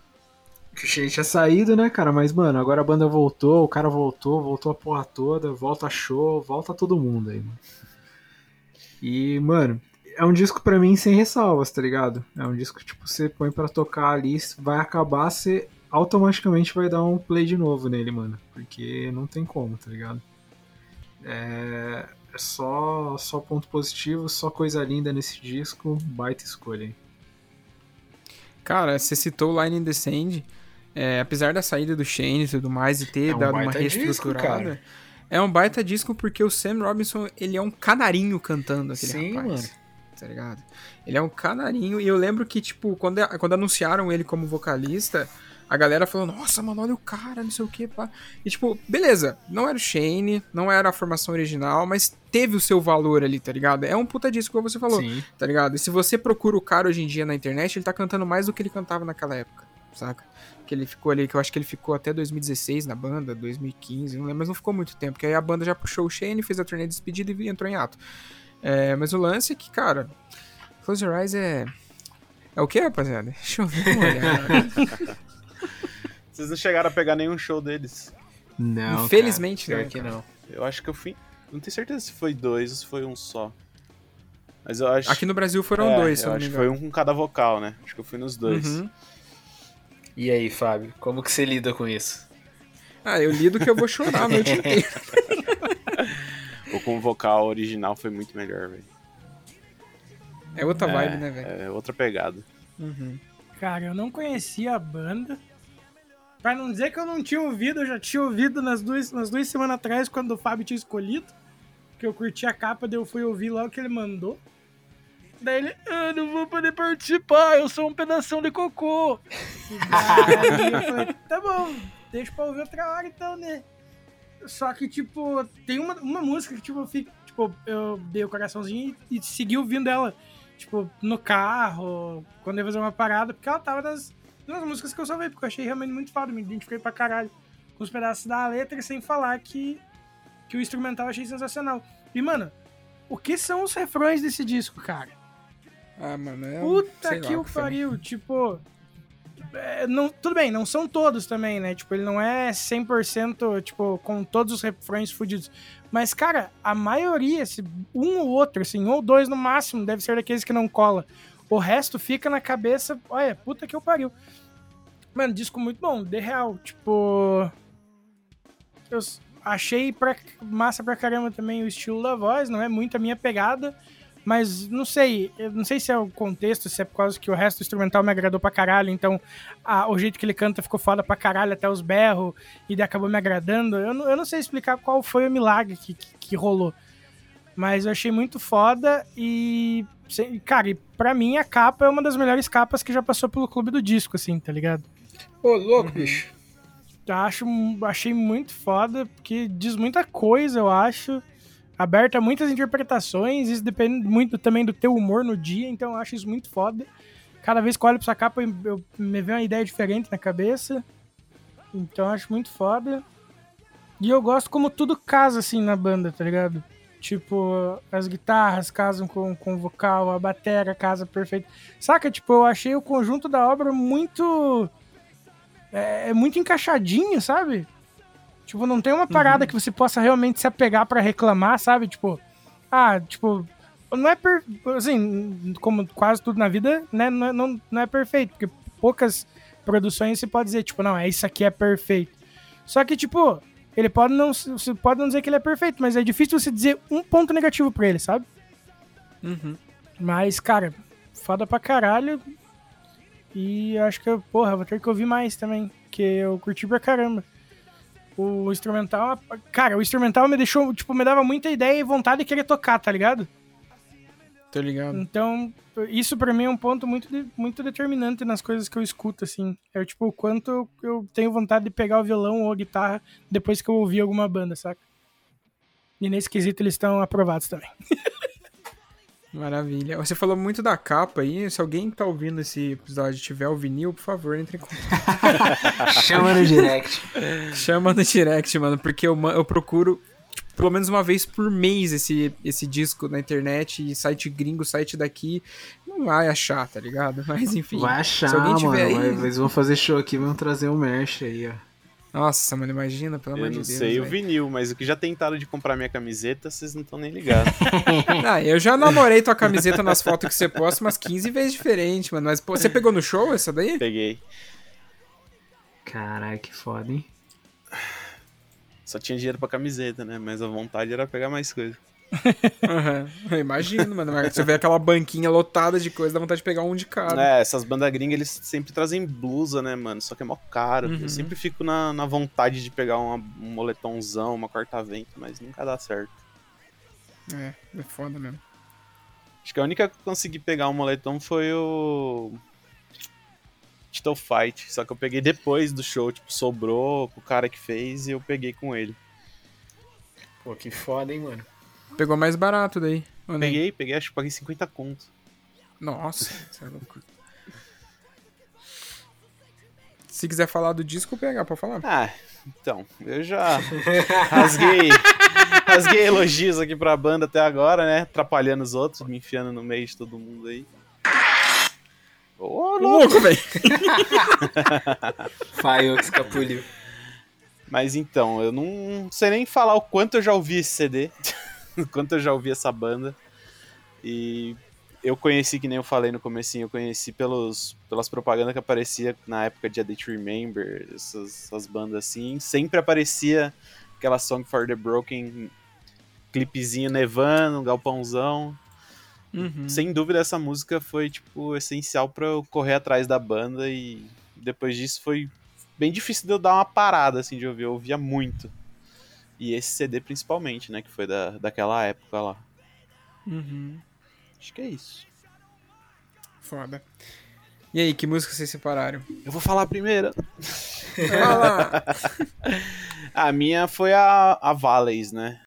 Que a gente tinha saído, né, cara? Mas, mano, agora a banda voltou, o cara voltou, voltou a porra toda, volta show, volta todo mundo aí, mano. E, mano, é um disco para mim sem ressalvas, tá ligado? É um disco que, tipo, você põe para tocar ali, vai acabar, você automaticamente vai dar um play de novo nele, mano. Porque não tem como, tá ligado? É é só, só ponto positivo, só coisa linda nesse disco, baita escolha aí. Cara, você citou o Line in the Sand, é, apesar da saída do Shane e tudo mais, e ter é um dado uma reestruturada. Disco, É um baita disco porque o Sam Robinson, ele é um canarinho cantando aquele Sim, rapaz. mano. Tá ligado? Ele é um canarinho. E eu lembro que, tipo, quando, quando anunciaram ele como vocalista, a galera falou, nossa, mano, olha o cara, não sei o que, pá. E, tipo, beleza, não era o Shane, não era a formação original, mas teve o seu valor ali, tá ligado? É um puta disco, como você falou, Sim. tá ligado? E se você procura o cara hoje em dia na internet, ele tá cantando mais do que ele cantava naquela época, saca? Que ele ficou ali, que eu acho que ele ficou até 2016 na banda, 2015, não lembro, mas não ficou muito tempo, porque aí a banda já puxou o Shane, fez a turnê de despedida e entrou em ato. É, mas o lance é que, cara, Close Your Eyes é. É o que, rapaziada? Deixa eu ver uma olhada. Vocês não chegaram a pegar nenhum show deles. Não. Infelizmente cara, não, pior que cara. não. Eu acho que eu fui. Não tenho certeza se foi dois ou se foi um só. Mas eu acho. Aqui no Brasil foram é, dois, se eu não acho me foi um com cada vocal, né? Acho que eu fui nos dois. Uhum. E aí, Fábio, como que você lida com isso? Ah, eu lido que eu vou chorar a noite inteira. O com vocal original foi muito melhor, velho. É outra É, vibe, né, velho? É outra pegada. Uhum. Cara, eu não conhecia a banda. Pra não dizer que eu não tinha ouvido, eu já tinha ouvido nas duas, nas duas semanas atrás, quando o Fábio tinha escolhido. Que eu curti a capa, daí eu fui ouvir logo que ele mandou. Daí ele, eu não vou poder participar, eu sou um pedação de cocô. Daí eu falei, tá bom, deixa pra ouvir outra hora então, né? Só que, tipo, tem uma, uma música que, tipo, eu fico, tipo, eu dei o coraçãozinho e, e segui ouvindo ela. Tipo, no carro, quando eu ia fazer uma parada, porque ela tava nas, nas músicas que eu salvei, porque eu achei realmente muito foda, me identifiquei pra caralho com os pedaços da letra, sem falar que, que o instrumental eu achei sensacional. E, mano, o que são os refrões desse disco, cara? Ah, mano, é. Puta que o foi. pariu, tipo. é, não, tudo bem, não são todos também, né? Tipo, ele não é 100%, tipo, com todos os refrões fudidos. Mas, cara, a maioria, se um ou outro, assim, um ou dois no máximo, deve ser daqueles que não cola. O resto fica na cabeça, olha, puta que eu pariu. Mano, disco muito bom, de real. Tipo. Eu achei pra, massa pra caramba também o estilo da voz, não é muito a minha pegada. Mas não sei, não sei se é o contexto, se é por causa que o resto do instrumental me agradou pra caralho, então a- o jeito que ele canta ficou foda pra caralho, até os berros, e acabou me agradando. Eu não, eu não sei explicar qual foi o milagre que, que, que rolou. Mas eu achei muito foda e. Cara, e pra mim a capa é uma das melhores capas que já passou pelo clube do disco, assim, tá ligado? Ô, louco, bicho. Acho, achei muito foda, porque diz muita coisa, eu acho. Aberta a muitas interpretações, isso depende muito também do teu humor no dia, então eu acho isso muito foda. Cada vez que eu olho pra essa capa, eu, eu- me vem uma ideia diferente na cabeça. Então eu acho muito foda. E eu gosto como tudo casa, assim, na banda, tá ligado? Tipo, as guitarras casam com, com o vocal, a bateria casa perfeito. Saca? Tipo, eu achei o conjunto da obra muito é, é muito encaixadinho, sabe? Tipo, não tem uma parada que você possa realmente se apegar pra reclamar, sabe? Tipo, ah, tipo, não é per... assim, como quase tudo na vida, né, não é, não, não é perfeito, porque poucas produções você pode dizer, tipo, não, é isso aqui é perfeito. Só que, tipo, ele pode não, você pode não dizer que ele é perfeito, mas é difícil você dizer um ponto negativo pra ele, sabe? Uhum. Mas, cara, foda pra caralho. E acho que, eu, porra, vou ter que ouvir mais também. Que eu curti pra caramba. O instrumental. Cara, o instrumental me deixou, tipo, me dava muita ideia e vontade de querer tocar, tá ligado? Tô ligado. Então, isso pra mim é um ponto muito, de- muito determinante nas coisas que eu escuto, assim. É tipo, o quanto eu, tenho vontade de pegar o violão ou a guitarra depois que eu ouvir alguma banda, saca? E nesse quesito eles estão aprovados também. Maravilha. Você falou muito da capa aí. Se alguém tá ouvindo esse episódio e tiver o vinil, por favor, entre em contato. Chama no direct. Chama no direct, mano, porque eu, eu procuro pelo menos uma vez por mês esse, esse disco na internet e site gringo, site daqui. Não vai achar, tá ligado? Mas enfim. Vai achar, se alguém mano. tiver aí. vai- Eles vão fazer show aqui, vão trazer um merch aí, ó. Nossa, mano, imagina, pelo amor Eu de não Deus. sei o velho. vinil, mas o que já tentaram de comprar minha camiseta, vocês não estão nem ligados. Ah, eu já namorei tua camiseta nas fotos que você posta umas 15 vezes diferente, mano. Mas pô, você pegou no show essa daí? Peguei. Caralho, que foda, hein? Só tinha dinheiro pra camiseta, né? Mas a vontade era pegar mais coisa. Uhum. Imagino, mano. Você vê aquela banquinha lotada de coisa, dá vontade de pegar um de cada. É, essas bandas gringas, eles sempre trazem blusa, né, mano? Só que é mó caro. Uhum. Eu sempre fico na, na vontade de pegar uma, um moletomzão, uma corta-vento, mas nunca dá certo. É, é foda mesmo. Acho que a única que eu consegui pegar um moletom foi o. Title Fight. Só que eu peguei depois do show, tipo, sobrou com o cara que fez e eu peguei com ele. Pô, que foda, hein, mano. Pegou mais barato daí. Peguei, peguei, acho que paguei 50 conto. Nossa, você é louco. Se quiser falar do disco, pegar, pode falar. Ah, então, eu já rasguei, rasguei elogios aqui pra banda até agora, né? Atrapalhando os outros, me enfiando no meio de todo mundo aí. Ô, louco! Louco, velho. Faio que escapuliu. Mas então, eu não sei nem falar o quanto eu já ouvi esse CD, o quanto eu já ouvi essa banda. E eu conheci, que nem eu falei no comecinho, eu conheci pelos, pelas propagandas que aparecia na época de A Day to Remember, essas, essas bandas assim. Sempre aparecia aquela Song for the Broken, clipezinho nevando, galpãozão. Uhum. Sem dúvida essa música foi, tipo, essencial pra eu correr atrás da banda e depois disso foi bem difícil de eu dar uma parada, assim, de ouvir. Eu ouvia muito. E esse CD principalmente, né, que foi da, daquela época lá. Uhum. Acho que é isso. Foda. E aí, que música vocês separaram? Eu vou falar a primeira. A minha foi a, a Valleys, né?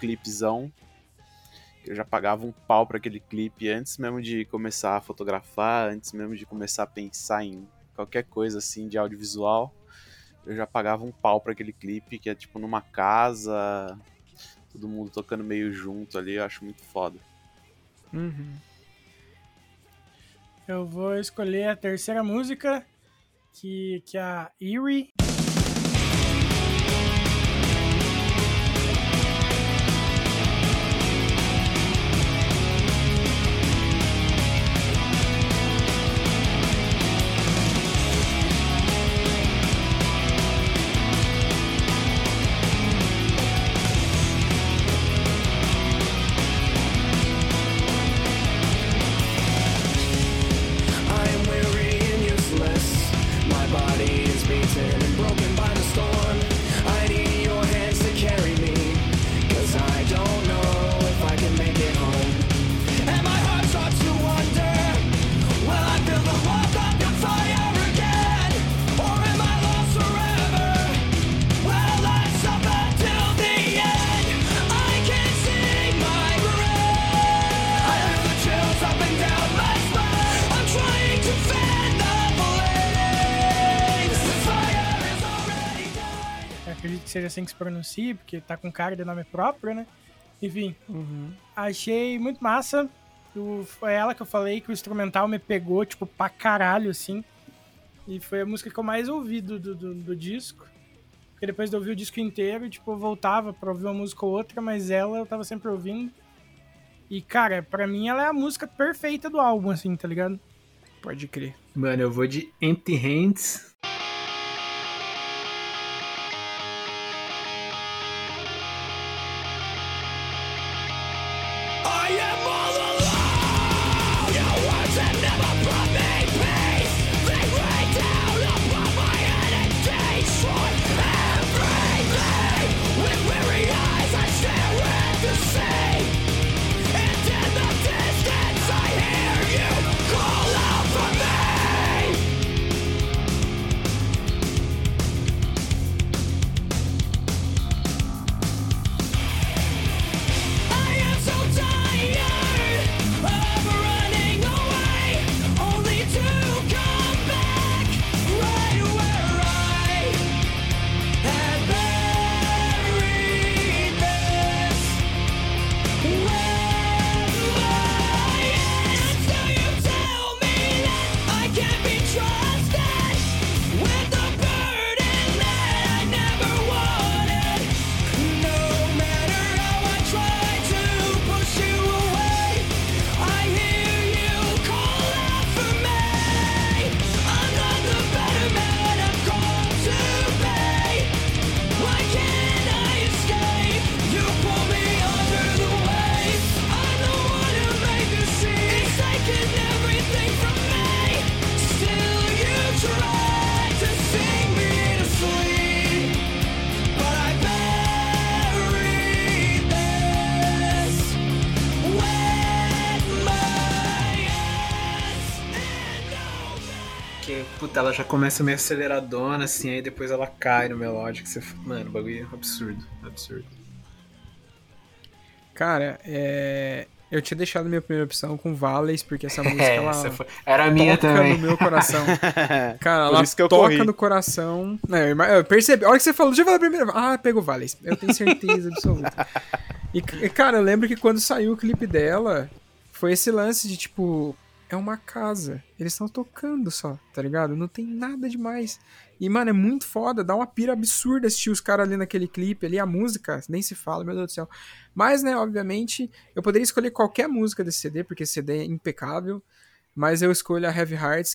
Clipezão. Eu já pagava um pau pra aquele clipe antes mesmo de começar a fotografar, antes mesmo de começar a pensar em qualquer coisa assim de audiovisual. Eu já pagava um pau pra aquele clipe, que é tipo numa casa, todo mundo tocando meio junto ali, eu acho muito foda. Uhum. Eu vou escolher a terceira música, que, que é a Eerie. Seja assim que se pronuncia, porque tá com cara de nome próprio, né? Enfim, achei muito massa. Foi ela que eu falei que o instrumental me pegou, tipo, pra caralho, assim. E foi a música que eu mais ouvi do, do, do- do disco. Porque depois de ouvir o disco inteiro, tipo, eu voltava pra ouvir uma música ou outra, mas ela eu tava sempre ouvindo. E, cara, pra mim ela é a música perfeita do álbum, assim, tá ligado? Pode crer. Mano, eu vou de Empty Hands. Ela já começa meio aceleradona, assim, aí depois ela cai no melódico. Você, mano, bagulho é absurdo, absurdo. Cara, é... eu tinha deixado minha primeira opção com Valleys, porque essa música é, ela foi... era a minha toca também. no meu coração. Cara, ela toca corri. no coração. Não, eu percebi. A hora que você falou, deixa eu falar primeiro. Ah, pegou Valleys. Eu tenho certeza absoluta. E, cara, eu lembro que quando saiu o clipe dela, foi esse lance de tipo, é uma casa. Eles estão tocando só, tá ligado? Não tem nada demais. E, mano, é muito foda, dá uma pira absurda assistir os caras ali naquele clipe ali, a música, nem se fala, meu Deus do céu. Mas, né, obviamente, eu poderia escolher qualquer música desse CD, porque esse CD é impecável, mas eu escolho a Heavy Hearts,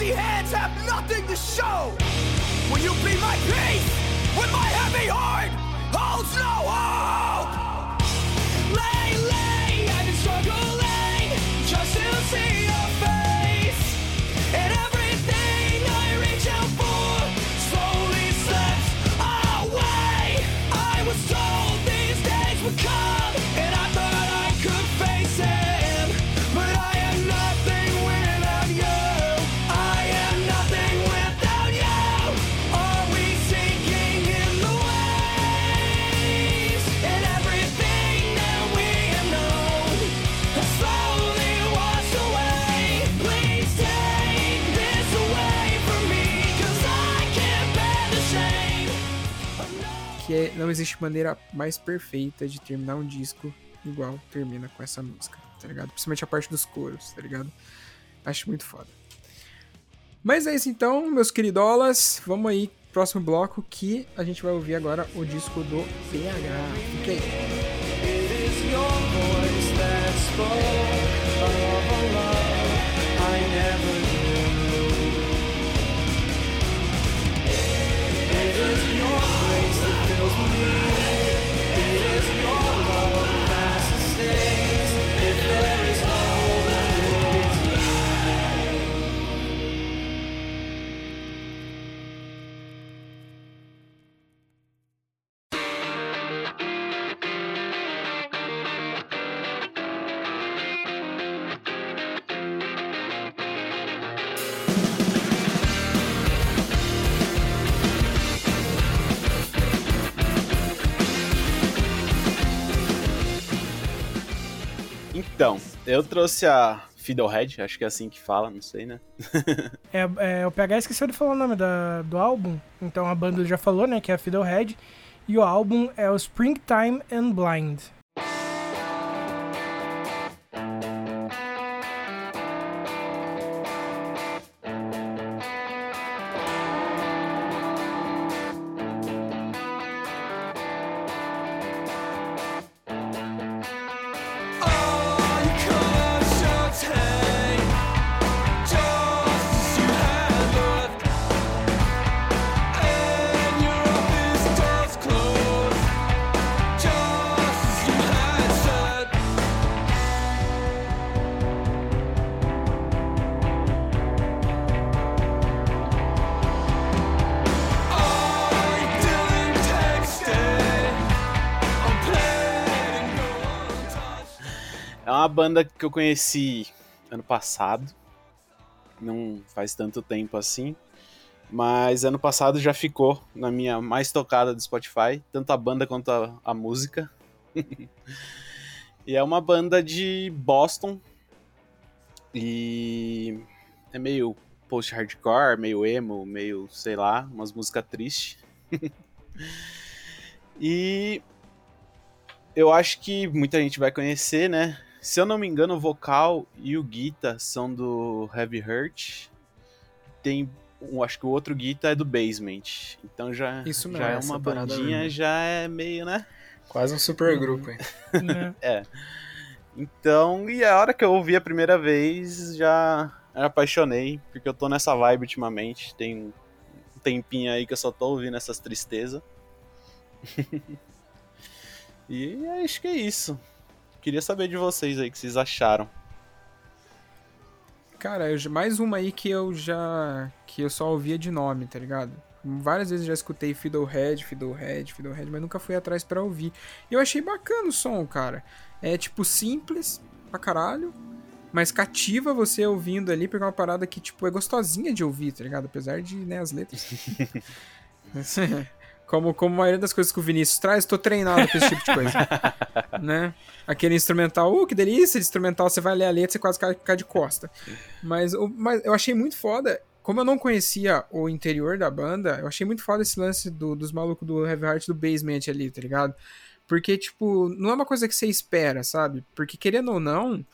empty hands have nothing to show. Will you be my peace when my heavy heart holds no hope? Não existe maneira mais perfeita de terminar um disco igual termina com essa música, tá ligado? Principalmente a parte dos coros, tá ligado? Acho muito foda. Mas é isso então, meus queridolas. Vamos aí, próximo bloco, que a gente vai ouvir agora o disco do PH. Fique aí. Eu trouxe a Fiddlehead, acho que é assim que fala, não sei, né? é, é, o PH esqueceu de falar o nome da, do álbum, então a banda já falou, né, que é a Fiddlehead, e o álbum é o Springtime and Blind. Banda que eu conheci ano passado. Não faz tanto tempo assim. Mas ano passado já ficou na minha mais tocada do Spotify, tanto a banda quanto a, a música. e é uma banda de Boston. E é meio post-hardcore, meio emo, meio, sei lá, umas músicas tristes. e eu acho que muita gente vai conhecer, né? Se eu não me engano, o vocal e o guitar são do Heavy Hurt. Tem, um, acho que o outro guitar é do Basement. Então já, Isso já é uma bandinha, já é meio, né? Quase um super grupo, hein? é. Então, e a hora que eu ouvi a primeira vez, já me apaixonei, porque eu tô nessa vibe ultimamente. Tem um tempinho aí que eu só tô ouvindo essas tristezas. e acho que é isso. Queria saber de vocês aí, o que vocês acharam. Cara, eu, mais uma aí que eu já. que eu só ouvia de nome, tá ligado? Várias vezes já escutei Fiddlehead, Fiddlehead, Fiddlehead, mas nunca fui atrás para ouvir. E eu achei bacana o som, cara. É tipo simples pra caralho, mas cativa você ouvindo ali, porque é uma parada que, tipo, é gostosinha de ouvir, tá ligado? Apesar de, né, as letras. como, como a maioria das coisas que o Vinícius traz, tô treinado com esse tipo de coisa. né? Aquele instrumental, uh, que delícia de instrumental, você vai ler a letra, você quase cai, cai de costa. Mas, mas eu achei muito foda como eu não conhecia o interior da banda, eu achei muito foda esse lance do, dos malucos do Heavy Heart do Basement ali, tá ligado? Porque, tipo, não é uma coisa que você espera, sabe? Porque, querendo ou não,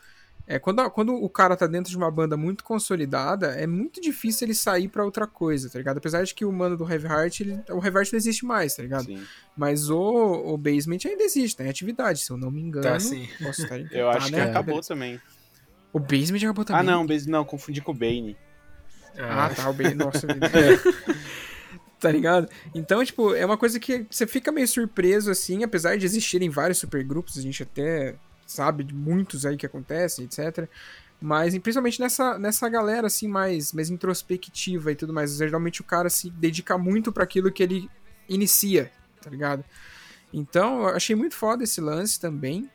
é, quando, quando o cara tá dentro de uma banda muito consolidada, é muito difícil ele sair para outra coisa, tá ligado? Apesar de que o mano do Heavy Heart, ele, o Heavy Heart não existe mais, tá ligado? Sim. Mas o, o Basement ainda existe, tá em atividade, se eu não me engano. Tá, sim. Posso estar eu tá, acho né? que acabou também. O Basement acabou também. Ah, não, não, confundi com o Bane. Ah, tá, o bem. Nossa, é. tá ligado? Então, tipo, é uma coisa que você fica meio surpreso, assim, apesar de existirem vários supergrupos, a gente até sabe de muitos aí que acontecem, etc. Mas principalmente nessa, nessa galera, assim, mais, mais introspectiva e tudo mais. Geralmente o cara se dedica muito para aquilo que ele inicia, tá ligado? Então, eu achei muito foda esse lance também.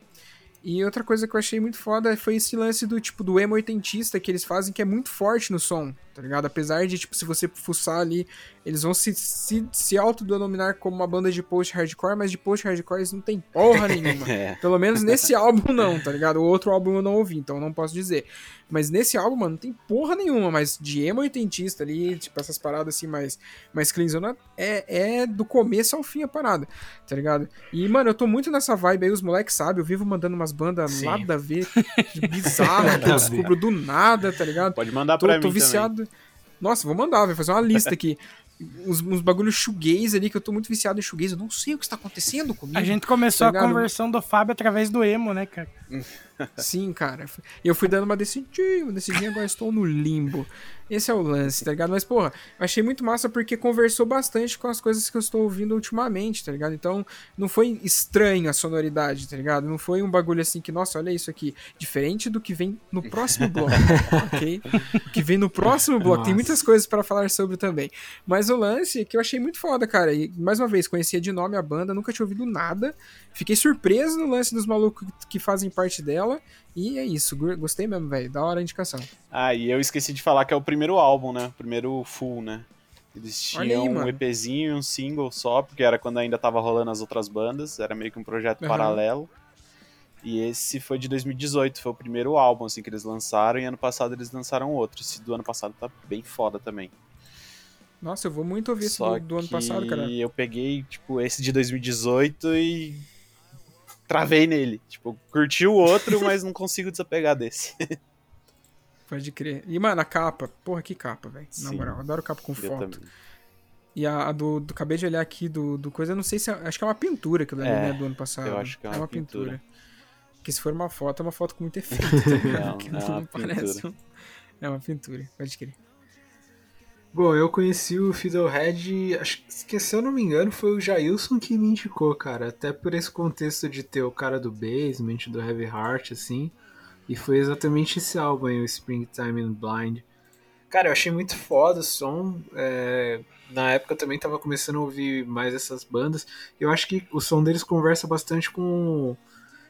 E outra coisa que eu achei muito foda foi esse lance do tipo do emo oitentista que eles fazem que é muito forte no som, tá ligado? Apesar de, tipo, se você fuçar ali, eles vão se, se, se autodenominar como uma banda de post-hardcore, mas de post-hardcore eles não tem porra nenhuma. é. Pelo menos nesse álbum não, tá ligado? O outro álbum eu não ouvi, então não posso dizer. Mas nesse álbum, mano, não tem porra nenhuma, mas de emo oitentista ali, tipo, essas paradas assim mais, mais cleanzona, é, é do começo ao fim a parada, tá ligado? E, mano, eu tô muito nessa vibe aí, os moleques sabem, eu vivo mandando umas bandas nada a ver, bizarras, que eu descubro do nada, tá ligado? Pode mandar tô, pra tô mim viciado. Também. Nossa, vou mandar, vai fazer uma lista aqui. uns, uns bagulhos shoegaze ali, que eu tô muito viciado em shoegaze. Eu não sei o que está acontecendo comigo. A gente começou tá a conversão do Fábio através do emo, né, cara? Sim, cara. E eu fui dando uma decidinha, uma decidinha, agora estou no limbo. Esse é o lance, tá ligado? Mas, porra, eu achei muito massa porque conversou bastante com as coisas que eu estou ouvindo ultimamente, tá ligado? Então, não foi estranho a sonoridade, tá ligado? Não foi um bagulho assim que, nossa, olha isso aqui. Diferente do que vem no próximo bloco, ok? O que vem no próximo bloco. Nossa. Tem muitas coisas para falar sobre também. Mas o lance é que eu achei muito foda, cara. E, mais uma vez, conhecia de nome a banda, nunca tinha ouvido nada. Fiquei surpreso no lance dos malucos que fazem parte dela. E é isso, gostei mesmo, velho. Da hora a indicação. Ah, e eu esqueci de falar que é o primeiro álbum, né? O primeiro full, né? Eles tinham aí, um EPzinho e um single só, porque era quando ainda tava rolando as outras bandas, era meio que um projeto uhum. paralelo. E esse foi de 2018, foi o primeiro álbum assim que eles lançaram, e ano passado eles lançaram outro. Esse do ano passado tá bem foda também. Nossa, eu vou muito ouvir esse do, do ano passado, cara. E eu peguei, tipo, esse de 2018 e travei nele. Tipo, curti o outro, mas não consigo desapegar desse. Pode crer. E, mano, a capa. Porra, que capa, velho. Na moral, adoro capa com foto. Também. E a, a do, do, Acabei de olhar aqui do, do coisa, não sei se. É, acho que é uma pintura que eu é, né, do ano passado. Eu acho que é uma, é uma pintura. pintura. Que se for uma foto, é uma foto com muito efeito. Tá não, não, não parece. Um... É uma pintura, pode crer. Bom, eu conheci o Fiddlehead, acho que se eu não me engano foi o Jailson que me indicou, cara. Até por esse contexto de ter o cara do Basement, do Heavy Heart, assim. E foi exatamente esse álbum aí, o Springtime and Blind. Cara, eu achei muito foda o som. É... Na época eu também tava começando a ouvir mais essas bandas. Eu acho que o som deles conversa bastante com.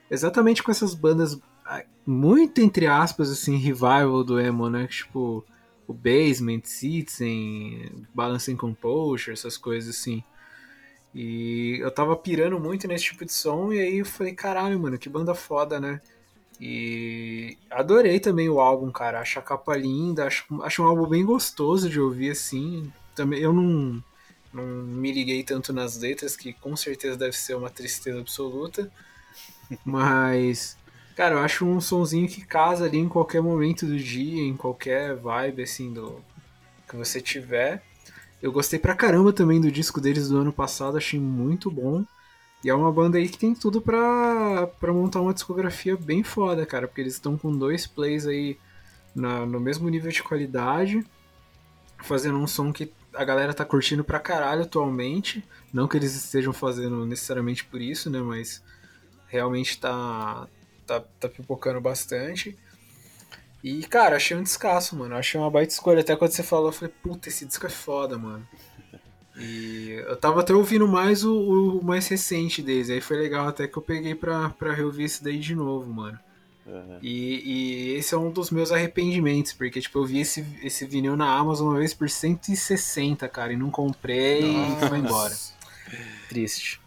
Exatamente com essas bandas, ah, muito entre aspas, assim, revival do emo, né? Tipo o Basement, Citizen, Balancing Composure, essas coisas assim. E eu tava pirando muito nesse tipo de som, e aí eu falei, caralho, mano, que banda foda, né? E adorei também o álbum, cara. Acho a capa linda, acho, acho um álbum bem gostoso de ouvir, assim. Também eu não, não me liguei tanto nas letras, que com certeza deve ser uma tristeza absoluta. Mas Cara, eu acho um sonzinho que casa ali em qualquer momento do dia, em qualquer vibe, assim, do que você tiver. Eu gostei pra caramba também do disco deles do ano passado, achei muito bom. E é uma banda aí que tem tudo pra, pra montar uma discografia bem foda, cara, porque eles estão com dois plays aí na, no mesmo nível de qualidade, fazendo um som que a galera tá curtindo pra caralho atualmente. Não que eles estejam fazendo necessariamente por isso, né, mas realmente tá, tá, tá pipocando bastante. E, cara, achei um descasso, mano. Achei uma baita escolha. Até quando você falou, eu falei, puta, esse disco é foda, mano. E eu tava até ouvindo mais o, o mais recente deles. Aí foi legal até que eu peguei pra, pra reouvir esse daí de novo, mano. Uhum. E, e, esse é um dos meus arrependimentos, porque tipo, eu vi esse, esse vinil na Amazon uma vez por 160, cara, e não comprei Nossa. e foi embora. Triste.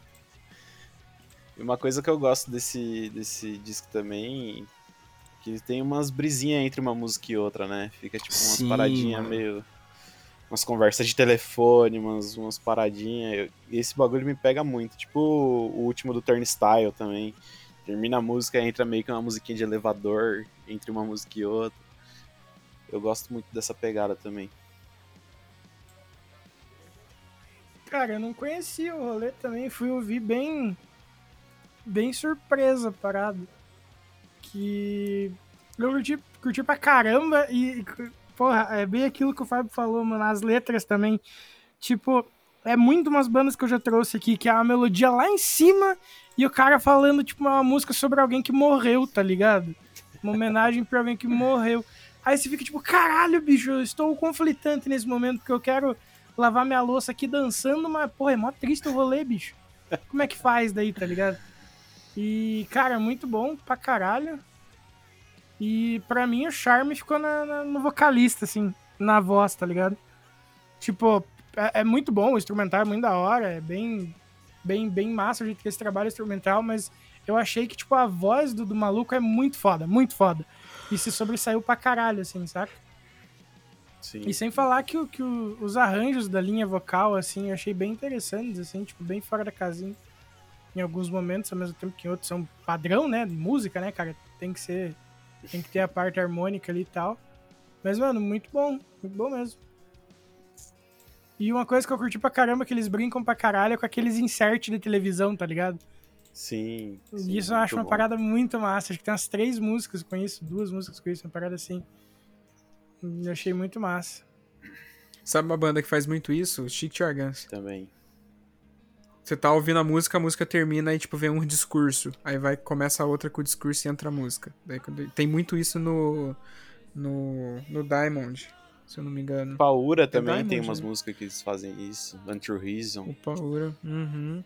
E uma coisa que eu gosto desse, desse disco também, que tem umas brisinhas entre uma música e outra, né? Fica tipo umas Sim, paradinhas meio. Umas conversas de telefone, umas, umas paradinhas. E esse bagulho me pega muito. Tipo o último do Turnstile também Termina a música, entra meio que uma musiquinha de elevador entre uma música e outra. Eu gosto muito dessa pegada também. Cara, eu não conhecia o rolê também, fui ouvir bem. Bem surpresa parado. Que. Eu curti, curti pra caramba e. Porra, é bem aquilo que o Fábio falou, mano. As letras também. Tipo, é muito umas bandas que eu já trouxe aqui, que é a melodia lá em cima e o cara falando, tipo, uma música sobre alguém que morreu, tá ligado? Uma homenagem pra alguém que morreu. Aí você fica tipo, caralho, bicho, eu estou conflitante nesse momento, porque eu quero lavar minha louça aqui dançando, mas, porra, é mó triste o rolê, bicho. Como é que faz daí, tá ligado? E, cara, muito bom pra caralho. E pra mim o charme ficou na, na, no vocalista, assim, na voz, tá ligado? Tipo, é, é, muito bom, o instrumental é muito da hora, é bem bem, bem massa a gente ter esse trabalho instrumental, mas eu achei que, tipo, a voz do, do maluco é muito foda, muito foda. E se sobressaiu pra caralho, assim, saca? Sim. E sem falar que, o, que o, os arranjos da linha vocal, assim, eu achei bem interessantes, assim, tipo, bem fora da casinha. Em alguns momentos, ao mesmo tempo que em outros são padrão, né? Música, né, cara? Tem que ser. Tem que ter a parte harmônica ali e tal. Mas, mano, muito bom. Muito bom mesmo. E uma coisa que eu curti pra caramba é que eles brincam pra caralho é com aqueles insert de televisão, tá ligado? Sim. sim isso eu acho uma bom. parada muito massa. Acho que tem umas três músicas com isso, duas músicas com isso, uma parada assim. Eu achei muito massa. Sabe uma banda que faz muito isso? Chic Chargans. Também. Você tá ouvindo a música, a música termina e, tipo, vem um discurso. Aí vai, começa a outra com o discurso e entra a música. Daí, tem muito isso no, no, no Diamond se eu não me engano. Paura é também Diamond, tem umas né? músicas que eles fazem isso. Untrue Reason. O Paura. Uhum.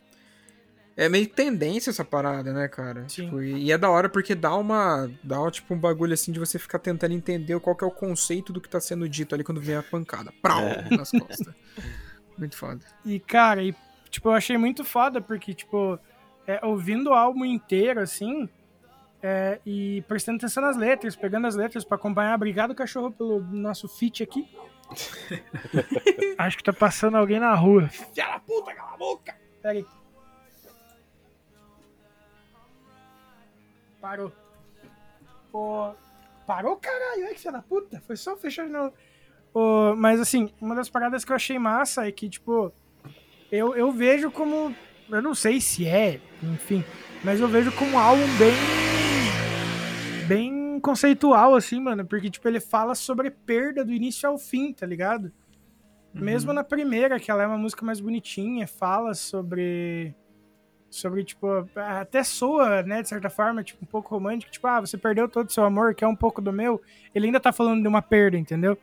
É meio tendência essa parada, né, cara? Sim. Tipo, e é da hora porque dá uma. Dá tipo um bagulho assim de você ficar tentando entender qual que é o conceito do que tá sendo dito ali quando vem a pancada. Prau! É. Nas costas. muito foda. E, cara, e, tipo, eu achei muito foda porque, tipo, é, ouvindo o álbum inteiro, assim, é, e prestando atenção nas letras, pegando as letras para acompanhar. Obrigado, cachorro, pelo nosso feat aqui. Acho que tá passando alguém na rua. Filha da puta, cala a boca! Pera aí. Parou. Pô, parou, caralho, é que filha da puta. Foi só fechar de novo. Pô, mas assim, uma das paradas que eu achei massa é que, tipo, eu, eu vejo como. Eu não sei se é, enfim, mas eu vejo como um álbum bem bem conceitual, assim, mano. Porque, tipo, ele fala sobre perda do início ao fim, tá ligado? Uhum. Mesmo na primeira, que ela é uma música mais bonitinha, fala sobre. Sobre, tipo, até soa, né, de certa forma, tipo, um pouco romântico. Tipo, ah, você perdeu todo o seu amor, que é um pouco do meu. Ele ainda tá falando de uma perda, entendeu?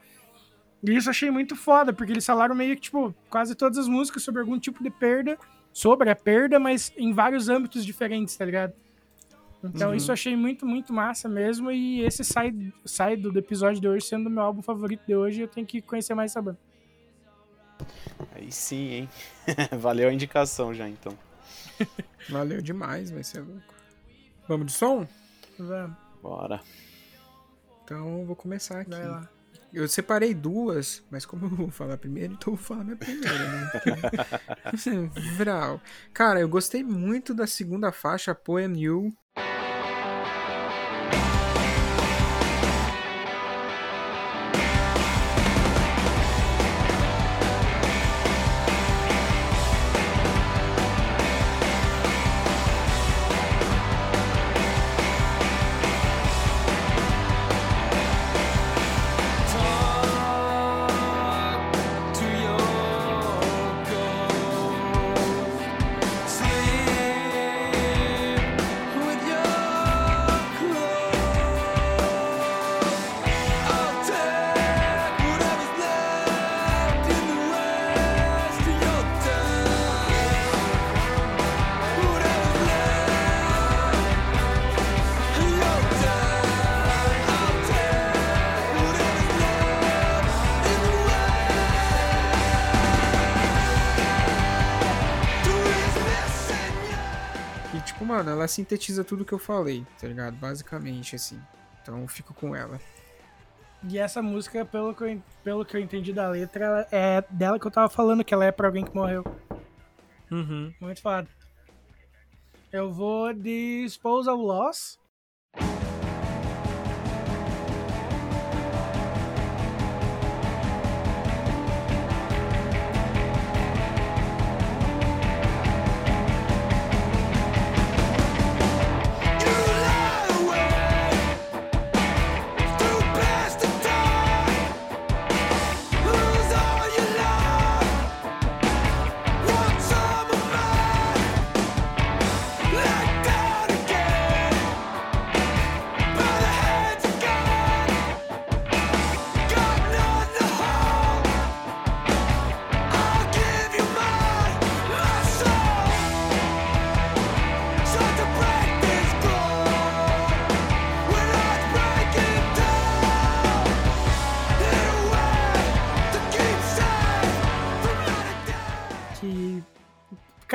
E isso eu achei muito foda, porque eles falaram meio que, tipo, quase todas as músicas sobre algum tipo de perda, sobre a perda, mas em vários âmbitos diferentes, tá ligado? Então uhum. isso eu achei muito, muito massa mesmo. E esse sai, sai do episódio de hoje sendo o meu álbum favorito de hoje. Eu tenho que conhecer mais essa banda. Aí sim, hein? Valeu a indicação já, então. Valeu demais, vai ser louco. Vamos de som? Vamos. Bora. Então vou começar aqui. Vai lá. Eu separei duas, mas como eu vou falar primeiro, então eu vou falar minha primeira, né? Vral. Cara, eu gostei muito da segunda faixa, Poem You. Sintetiza tudo que eu falei, tá ligado? Basicamente, assim. Então eu fico com ela. E essa música, pelo que, eu, pelo que eu entendi da letra, é dela que eu tava falando, que ela é pra alguém que morreu. Uhum. Muito foda. Eu vou de Disposal Loss.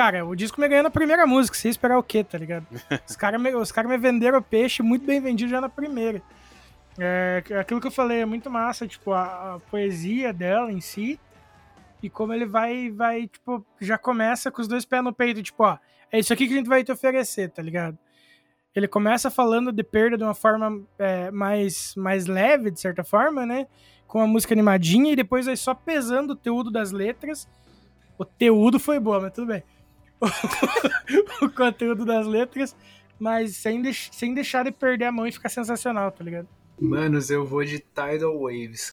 Cara, o disco me ganhou na primeira música, sem esperar o quê, tá ligado? Os caras me, os cara me venderam o peixe muito bem vendido já na primeira. É, aquilo que eu falei é muito massa, tipo, a, a poesia dela em si. E como ele vai, vai, tipo, já começa com os dois pés no peito, tipo, ó, é isso aqui que a gente vai te oferecer, tá ligado? Ele começa falando de perda de uma forma é, mais, mais leve, de certa forma, né? Com a música animadinha, e depois vai só pesando o teúdo das letras. O teúdo foi boa, mas tudo bem. o conteúdo das letras, mas sem, sem deixar de perder a mão e ficar sensacional, tá ligado? Manos, eu vou de Tidal Waves.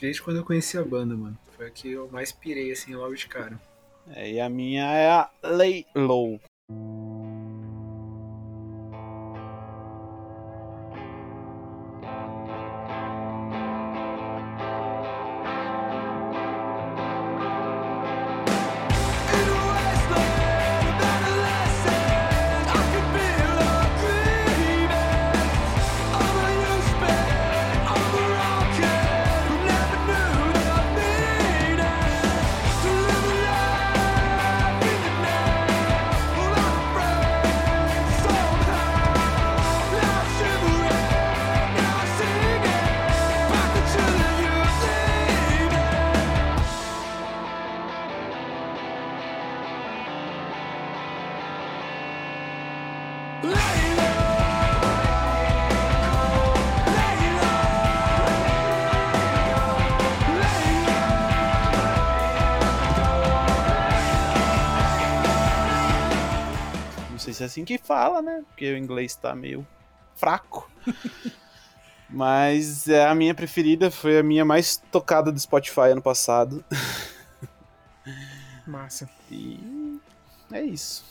Desde quando eu conheci a banda, mano. Foi a que eu mais pirei assim logo de cara. É, e a minha é a Lay Low. Assim que fala, né? Porque o inglês tá meio fraco. Mas é a minha preferida, foi a minha mais tocada do Spotify ano passado. Massa. E é isso.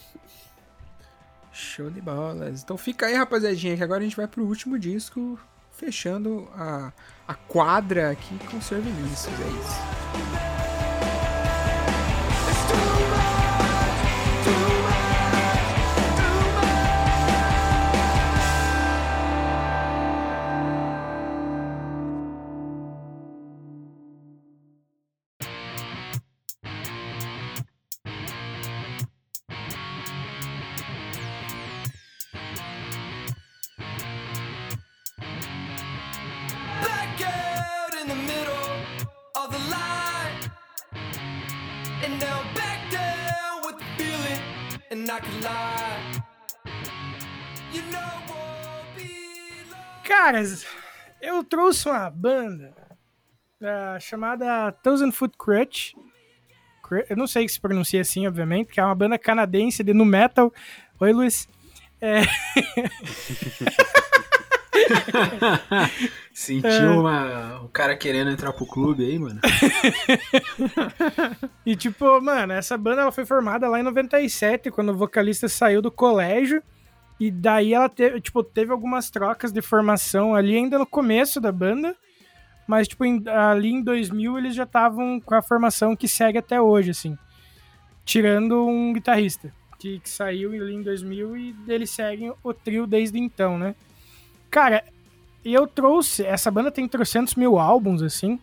Show de bolas. Então fica aí, rapaziadinha, que agora a gente vai pro último disco, fechando a, a quadra aqui com serviços. É isso. Caras, eu trouxe uma banda uh, chamada Thousand Foot Crutch. Eu não sei se pronuncia assim, obviamente, que é uma banda canadense de nu metal. Oi, Luiz. É... Sentiu é... uma... o cara querendo entrar pro clube aí, mano. e tipo, mano, essa banda ela foi formada lá em 97, quando o vocalista saiu do colégio. E daí ela teve, tipo, teve algumas trocas de formação ali ainda no começo da banda. Mas, tipo, em, ali em 2000 eles já estavam com a formação que segue até hoje, assim. Tirando um guitarrista, que, que saiu ali em 2000 e eles seguem o trio desde então, né? Cara, eu trouxe... Essa banda tem 300 mil álbuns, assim.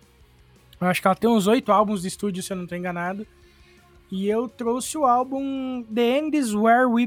Eu acho que ela tem uns oito álbuns de estúdio, se eu não estou enganado. E eu trouxe o álbum The End Is Where We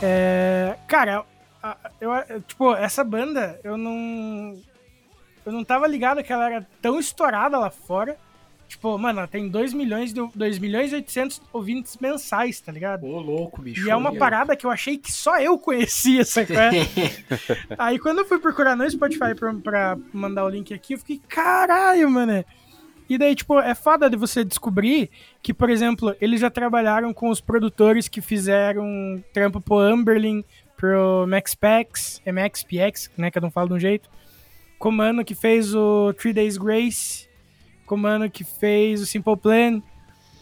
Begin. Cara, eu, eu, tipo, essa banda, eu não. Eu não tava ligado que ela era tão estourada lá fora. Tipo, mano, ela tem 2 milhões, de, 2 milhões e 800 ouvintes mensais, tá ligado? Ô, louco, bicho. E é uma parada que eu achei que só eu conhecia, sabe? É? Aí quando eu fui procurar no Spotify pra, pra mandar o link aqui, eu fiquei, caralho, mano. E daí, tipo, é foda de você descobrir que, por exemplo, eles já trabalharam com os produtores que fizeram trampo pro Amberlin, pro Max Pax, MXPX, né, cada um fala de um jeito. Comando que fez o Three Days Grace, Comando que fez o Simple Plan,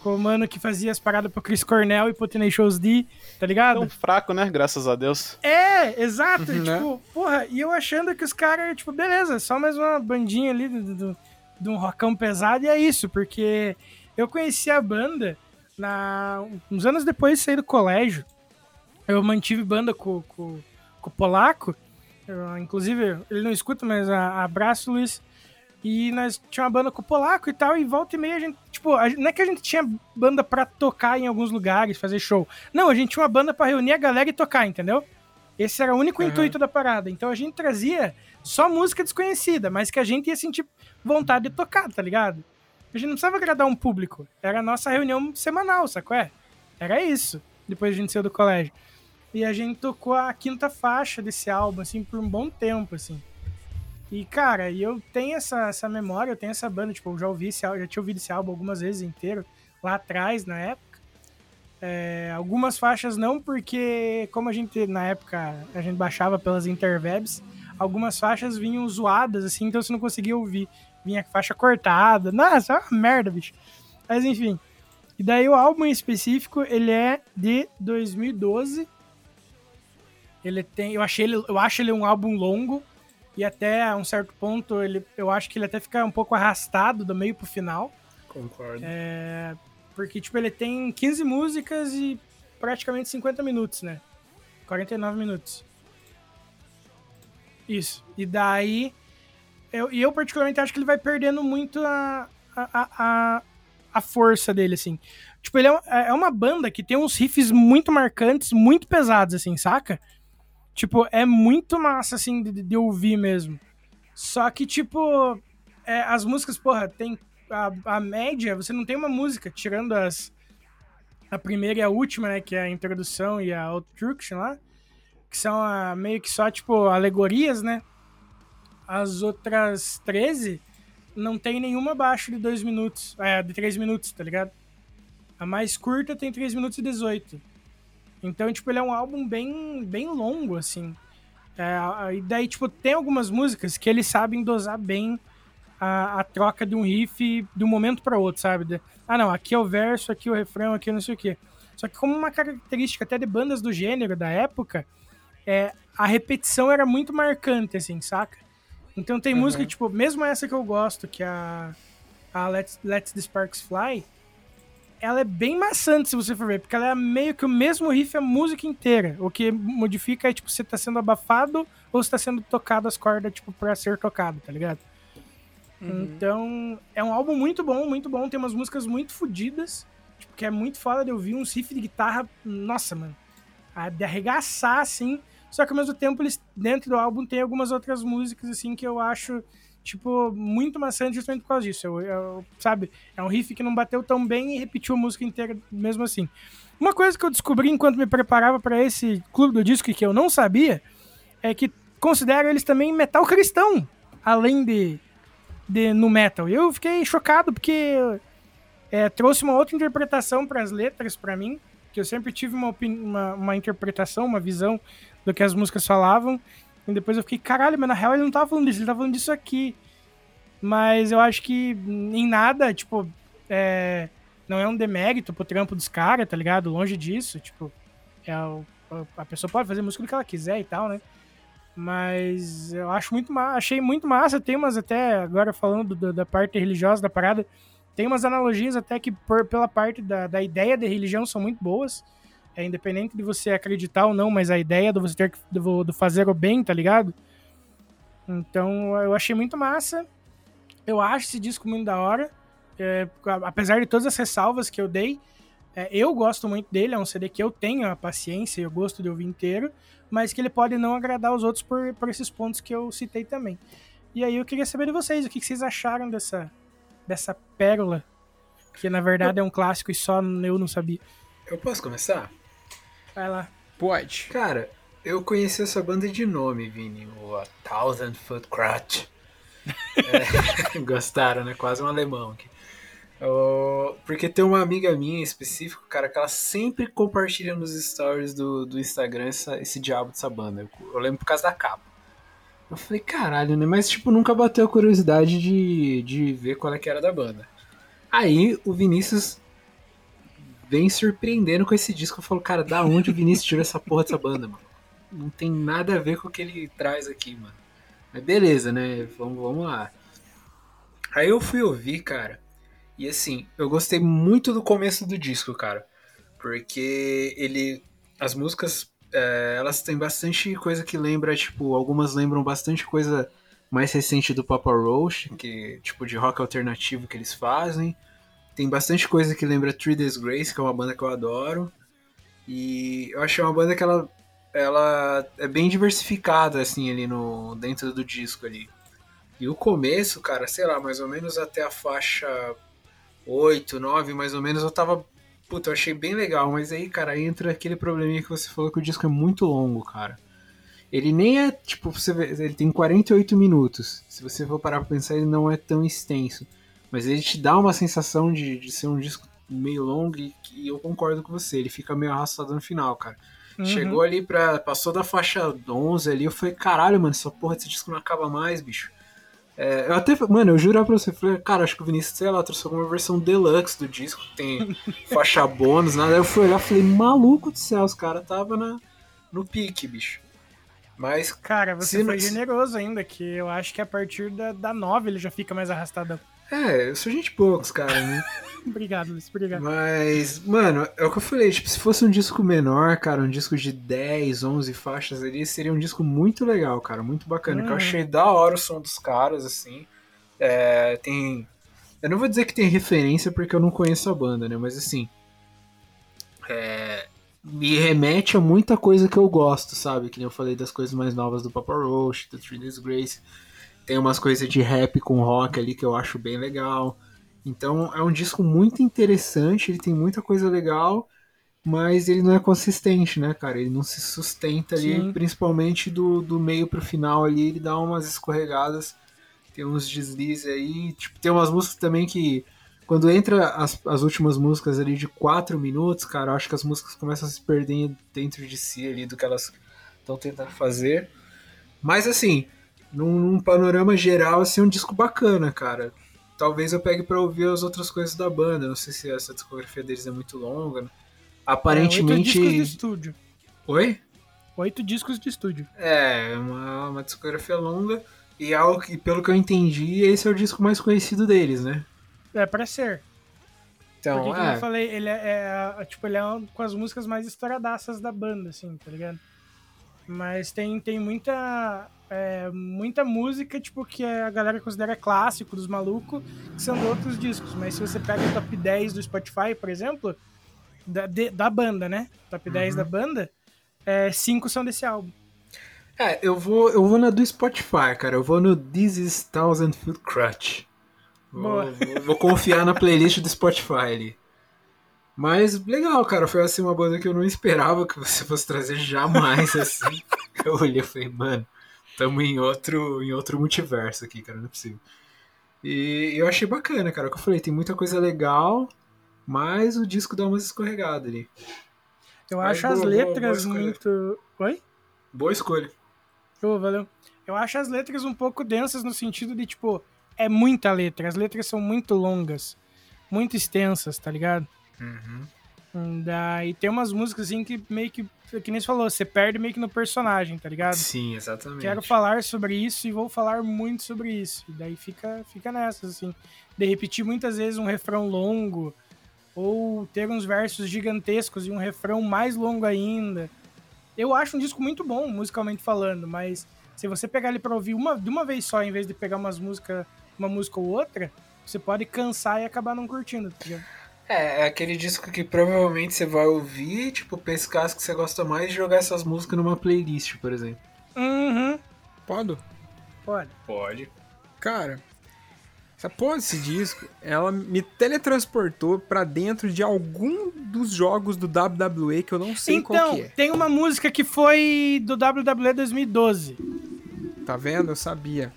Comando que fazia as paradas pro Chris Cornell e pro Tenacious D, tá ligado? Tão fraco, né? Graças a Deus. É, exato. Uhum, tipo, né? porra, e eu achando que os caras, tipo, beleza, só mais uma bandinha ali do, do, de um rockão pesado e é isso, porque eu conheci a banda na, uns anos depois de sair do colégio eu mantive banda com, com, com o Polaco. Eu, inclusive, ele não escuta, mas a, abraço, Luiz. E nós tinha uma banda com o Polaco e tal, e volta e meia a gente, tipo, a, não é que a gente tinha banda para tocar em alguns lugares, fazer show. Não, a gente tinha uma banda para reunir a galera e tocar, entendeu? Esse era o único uhum. intuito da parada. Então a gente trazia só música desconhecida, mas que a gente ia sentir vontade de tocar, tá ligado? A gente não precisava agradar um público. Era a nossa reunião semanal, sacou? É? Era isso. Depois a gente saiu do colégio. E a gente tocou a quinta faixa desse álbum, assim, por um bom tempo, assim. E, cara, eu tenho essa, essa memória, eu tenho essa banda, tipo, eu já ouvi esse já tinha ouvido esse álbum algumas vezes inteiro, lá atrás, na época. É, algumas faixas não, porque como a gente, na época, a gente baixava pelas interwebs, algumas faixas vinham zoadas, assim, então você não conseguia ouvir. Vinha faixa cortada. Nossa, é uma merda, bicho. Mas enfim. E daí o álbum em específico, ele é de 2012 ele tem, eu achei ele, eu acho ele um álbum longo e até a um certo ponto ele, eu acho que ele até fica um pouco arrastado do meio pro final. Concordo. É, porque tipo ele tem 15 músicas e praticamente 50 minutos, né? 49 minutos. Isso. E daí eu, e eu particularmente acho que ele vai perdendo muito a, a, a, a força dele, assim. Tipo, ele é, é uma banda que tem uns riffs muito marcantes, muito pesados, assim, saca? Tipo, é muito massa, assim, de, de ouvir mesmo. Só que, tipo, é, as músicas, porra, tem a, a média, você não tem uma música, tirando as. A primeira e a última, né? Que é a introdução e a obstruction lá. Que são a, meio que só, tipo, alegorias, né? As outras 13 não tem nenhuma abaixo de 2 minutos. É, de 3 minutos, tá ligado? A mais curta tem 3 minutos e 18. Então, tipo, ele é um álbum bem, bem longo, assim. É, e daí, tipo, tem algumas músicas que eles sabem dosar bem a, a troca de um riff de um momento para outro, sabe? De, ah, não, aqui é o verso, aqui é o refrão, aqui é não sei o quê. Só que como uma característica até de bandas do gênero da época, é, a repetição era muito marcante, assim, saca? Então tem uhum. música, tipo, mesmo essa que eu gosto, que é a, a Let's, Let's the Sparks Fly, ela é bem maçante se você for ver, porque ela é meio que o mesmo riff a música inteira. O que modifica é, tipo, você tá sendo abafado ou está sendo tocado as cordas, tipo, pra ser tocado, tá ligado? Uhum. Então, é um álbum muito bom, muito bom. Tem umas músicas muito fodidas, tipo, que é muito foda de ouvir. Um riff de guitarra, nossa, mano. De arregaçar, assim. Só que ao mesmo tempo, eles, dentro do álbum, tem algumas outras músicas, assim, que eu acho, tipo, muito maçante justamente por causa disso. Eu, eu, sabe? É um riff que não bateu tão bem e repetiu a música inteira mesmo assim. Uma coisa que eu descobri enquanto me preparava para esse clube do disco que eu não sabia é que considero eles também metal cristão, além de, de no metal. Eu fiquei chocado porque é, trouxe uma outra interpretação para as letras para mim, que eu sempre tive uma, uma, uma, interpretação, uma visão do que as músicas falavam. E depois eu fiquei, caralho, mas na real ele não tava falando disso, ele tava falando disso aqui. Mas eu acho que em nada, tipo, é, não é um demérito pro trampo dos caras, tá ligado? Longe disso, tipo, é a pessoa pode fazer música do que ela quiser e tal, né? Mas eu acho muito achei muito massa. Tem umas até, agora falando do, da parte religiosa da parada, tem umas analogias até que por, pela parte da, da ideia de religião são muito boas. É independente de você acreditar ou não, mas a ideia do você ter que do, do fazer o bem, tá ligado? Então eu achei muito massa. Eu acho esse disco muito da hora. É, apesar de todas as ressalvas que eu dei, é, eu gosto muito dele, é um CD que eu tenho a paciência e eu gosto de ouvir inteiro mas que ele pode não agradar os outros por, por esses pontos que eu citei também. E aí eu queria saber de vocês, o que vocês acharam dessa, dessa pérola, que na verdade é um clássico e só eu não sabia. Eu posso começar? Vai lá. Pode. Cara, eu conheci essa banda de nome, Vini, o A Thousand Foot Crutch. é, gostaram, né? Quase um alemão aqui. Oh, porque tem uma amiga minha em específico, cara, que ela sempre compartilha nos stories do, do Instagram essa, esse diabo dessa banda. Eu, eu, lembro por causa da capa. Eu falei, caralho, né? Mas, tipo, nunca bateu a curiosidade de, de ver qual é que era da banda. Aí o Vinícius vem surpreendendo com esse disco. Eu falo, cara, da onde o Vinícius tirou essa porra dessa banda, mano? Não tem nada a ver com o que ele traz aqui, mano. Mas beleza, né? Vamos, vamos lá. Aí eu fui ouvir, cara. E assim, eu gostei muito do começo do disco, cara. Porque ele. As músicas, é, elas têm bastante coisa que lembra, tipo, algumas lembram bastante coisa mais recente do Papa Roach, que tipo de rock alternativo que eles fazem. Tem bastante coisa que lembra Three Days Grace, que é uma banda que eu adoro. E eu achei uma banda que ela, ela é bem diversificada, assim, ali no, dentro do disco ali. E o começo, cara, sei lá, mais ou menos até a faixa 8, 9 mais ou menos, eu tava. Puta, eu achei bem legal, mas aí, cara, entra aquele probleminha que você falou que o disco é muito longo, cara. Ele nem é, tipo, você vê, ele tem 48 minutos. Se você for parar pra pensar, ele não é tão extenso. Mas ele te dá uma sensação de, de ser um disco meio longo e, e eu concordo com você, ele fica meio arrastado no final, cara. Uhum. Chegou ali pra. Passou da faixa 11 ali, eu falei, caralho, mano, essa porra desse disco não acaba mais, bicho. É, eu até, mano, eu juro pra você, falei, cara, acho que o Vinícius, sei lá, trouxe alguma versão deluxe do disco, tem faixa bônus, nada. Aí eu fui olhar e falei, maluco do céu, os caras tava na, no pique, bicho. Mas. Cara, você foi generoso ainda, que eu acho que a partir da, da 9 ele já fica mais arrastadão. É, eu sou gente poucos, cara, né? obrigado, Luiz, obrigado. Mas, mano, é o que eu falei, tipo, se fosse um disco menor, cara, um disco de 10, 11 faixas ali, seria um disco muito legal, cara, muito bacana. Hum. Que eu uhum. achei da hora o som dos caras, assim. É, tem. Eu não vou dizer que tem referência porque eu não conheço a banda, né? Mas assim. É, me remete a muita coisa que eu gosto, sabe? Que nem eu falei das coisas mais novas do Papa Roach, do Three Days Grace. Tem umas coisas de rap com rock ali que eu acho bem legal. Então é um disco muito interessante, ele tem muita coisa legal, mas ele não é consistente, né, cara? Ele não se sustenta ali, Sim. principalmente do, do meio pro final ali, ele dá umas escorregadas, tem uns deslizes aí. Tipo, tem umas músicas também que. Quando entra as, as últimas músicas ali de quatro minutos, cara, eu acho que as músicas começam a se perder dentro de si ali do que elas estão tentando fazer. Mas assim, num, num, panorama geral, assim, um disco bacana, cara. Talvez eu pegue para ouvir as outras coisas da banda. Não sei se essa discografia deles é muito longa. Né? aparentemente. É, oito discos de estúdio. Oi? Oito discos de estúdio. É, uma, uma discografia longa. E algo que, pelo que eu entendi, esse é o disco mais conhecido deles, né? É, pra ser. Então, Porque, como é. eu falei, ele é, é, tipo, ele é um- com as músicas mais estouradaças da banda, assim, tá ligado? Mas tem, tem muita, é, muita música, tipo, que a galera considera clássico dos malucos, que são de outros discos. Mas se você pega o top 10 do Spotify, por exemplo, da, de- da banda, né? Top 10 Uhum. da banda, é, cinco são desse álbum. É, eu vou, eu vou na do Spotify, cara. Eu vou no This is Thousand Foot Crutch. Vou, vou- vou confiar na playlist do Spotify ali. Mas legal, cara. Foi assim uma banda que eu não esperava que você fosse trazer jamais assim. Eu olhei e falei, mano, tamo em outro, em outro multiverso aqui, cara, não é possível. E eu achei bacana, cara. O que eu falei, tem muita coisa legal, mas o disco dá umas escorregadas ali. Eu Mas acho boa, as boa, boa letras escolha. muito. Oi? Boa escolha. Ô, valeu. Eu acho as letras um pouco densas no sentido de, tipo, é muita letra. As letras são muito longas, muito extensas, tá ligado? Hum, Daí tem umas músicas assim que meio que, que nem você falou, você perde meio que no personagem, tá ligado? Sim, exatamente. Quero falar sobre isso e vou falar muito sobre isso. E daí fica, fica nessas, assim. De repetir muitas vezes um refrão longo, ou ter uns versos gigantescos e um refrão mais longo ainda. Eu acho um disco muito bom, musicalmente falando, mas se você pegar ele pra ouvir uma, de uma vez só, em vez de pegar umas música, uma música ou outra, você pode cansar e acabar não curtindo, tá ligado? É, é aquele disco que provavelmente você vai ouvir, tipo, pescar as que você gosta mais e jogar essas músicas numa playlist, por exemplo. Uhum, Pode? pode. Pode. Cara, essa porra desse disco, ela me teletransportou pra dentro de algum dos jogos do WWE que eu não sei qual Então, que é. tem uma música que foi do WWE 2012. Tá vendo? Eu sabia.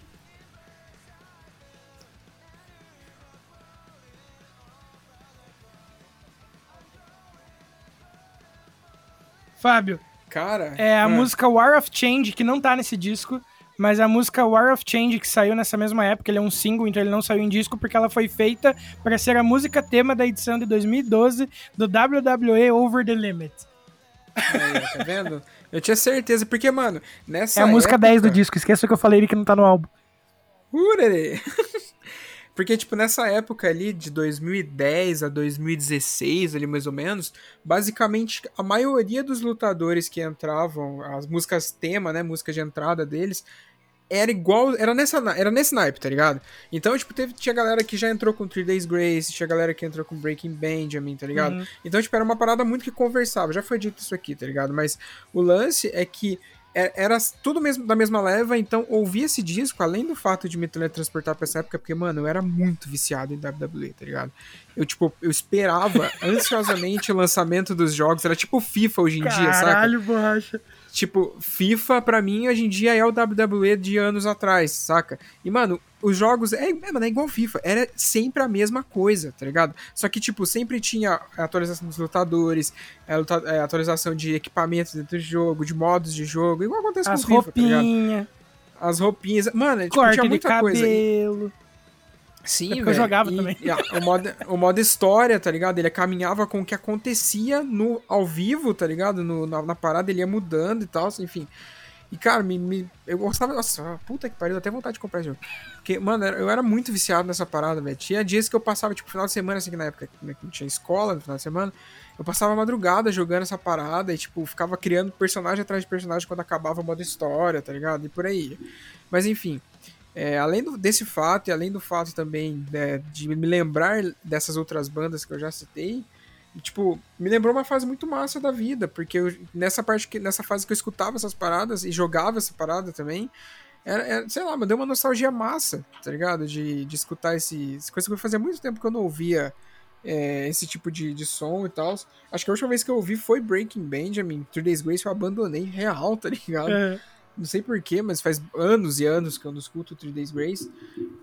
Fábio, Cara. É a ah, música War of Change, que não tá nesse disco, mas a música War of Change, que saiu nessa mesma época, ele é um single, então ele não saiu em disco, porque ela foi feita para ser a música tema da edição de 2012 do WWE Over the Limit. aí, tá vendo? Eu tinha certeza, porque, mano, nessa. é a música época... 10 do disco, esqueça que eu falei que não tá no álbum. Urere. Porque, tipo, nessa época ali, de 2010 a 2016, ali mais ou menos, basicamente a maioria dos lutadores que entravam, as músicas tema, né, música de entrada deles, era igual, era, nessa, era nesse naipe, tá ligado? Então, tipo, teve, tinha galera que já entrou com Three Days Grace, tinha galera que entrou com Breaking Benjamin, tá ligado? Uhum. Então, tipo, era uma parada muito que conversava, já foi dito isso aqui, tá ligado? Mas o lance é que era tudo mesmo da mesma leva, então ouvir esse disco, além do fato de me teletransportar pra essa época, porque, mano, eu era muito viciado em WWE, tá ligado? Eu, tipo, eu esperava ansiosamente o lançamento dos jogos, era tipo FIFA hoje em dia, saca? Caralho, borracha. Tipo, FIFA pra mim hoje em dia é o WWE de anos atrás, saca? E, mano, os jogos. É, é, mano, é igual FIFA. Era sempre a mesma coisa, tá ligado? Só que, tipo, sempre tinha atualização dos lutadores, luta- é, atualização de equipamentos dentro do jogo, de modos de jogo, igual acontece As com o FIFA, tá ligado? roupinhas, As roupinhas. Mano, tipo, corte tinha de muita coisa. Sim, É porque eu velho. jogava E- também. e a- o, modo, o modo história, tá ligado? Ele caminhava com o que acontecia no, ao vivo, tá ligado? No, na, na parada, ele ia mudando e tal, enfim. E, cara, me, me- eu gostava. Nossa, puta que pariu, até vontade de comprar esse jogo. Porque, mano, eu era muito viciado nessa parada, velho. Tinha dias que eu passava, tipo, final de semana, assim, que na época né, que não tinha escola, no final de semana. Eu passava madrugada jogando essa parada e, tipo, ficava criando personagem atrás de personagem quando acabava o modo história, tá ligado? E por aí. Mas, enfim. É, além do- desse fato e além do fato também né, de me lembrar dessas outras bandas que eu já citei, tipo, me lembrou uma fase muito massa da vida, porque eu- nessa parte que nessa fase que eu escutava essas paradas e jogava essa parada também, era, era, sei lá, me deu uma nostalgia massa, tá ligado? De, de escutar esse, coisa que eu fazia muito tempo que eu não ouvia é, esse tipo de, de som e tal. Acho que a última vez que eu ouvi foi Breaking Benjamin, Three Days Grace eu abandonei real, tá ligado? É. Não sei porquê, mas faz anos e anos que eu não escuto Three Days Grace.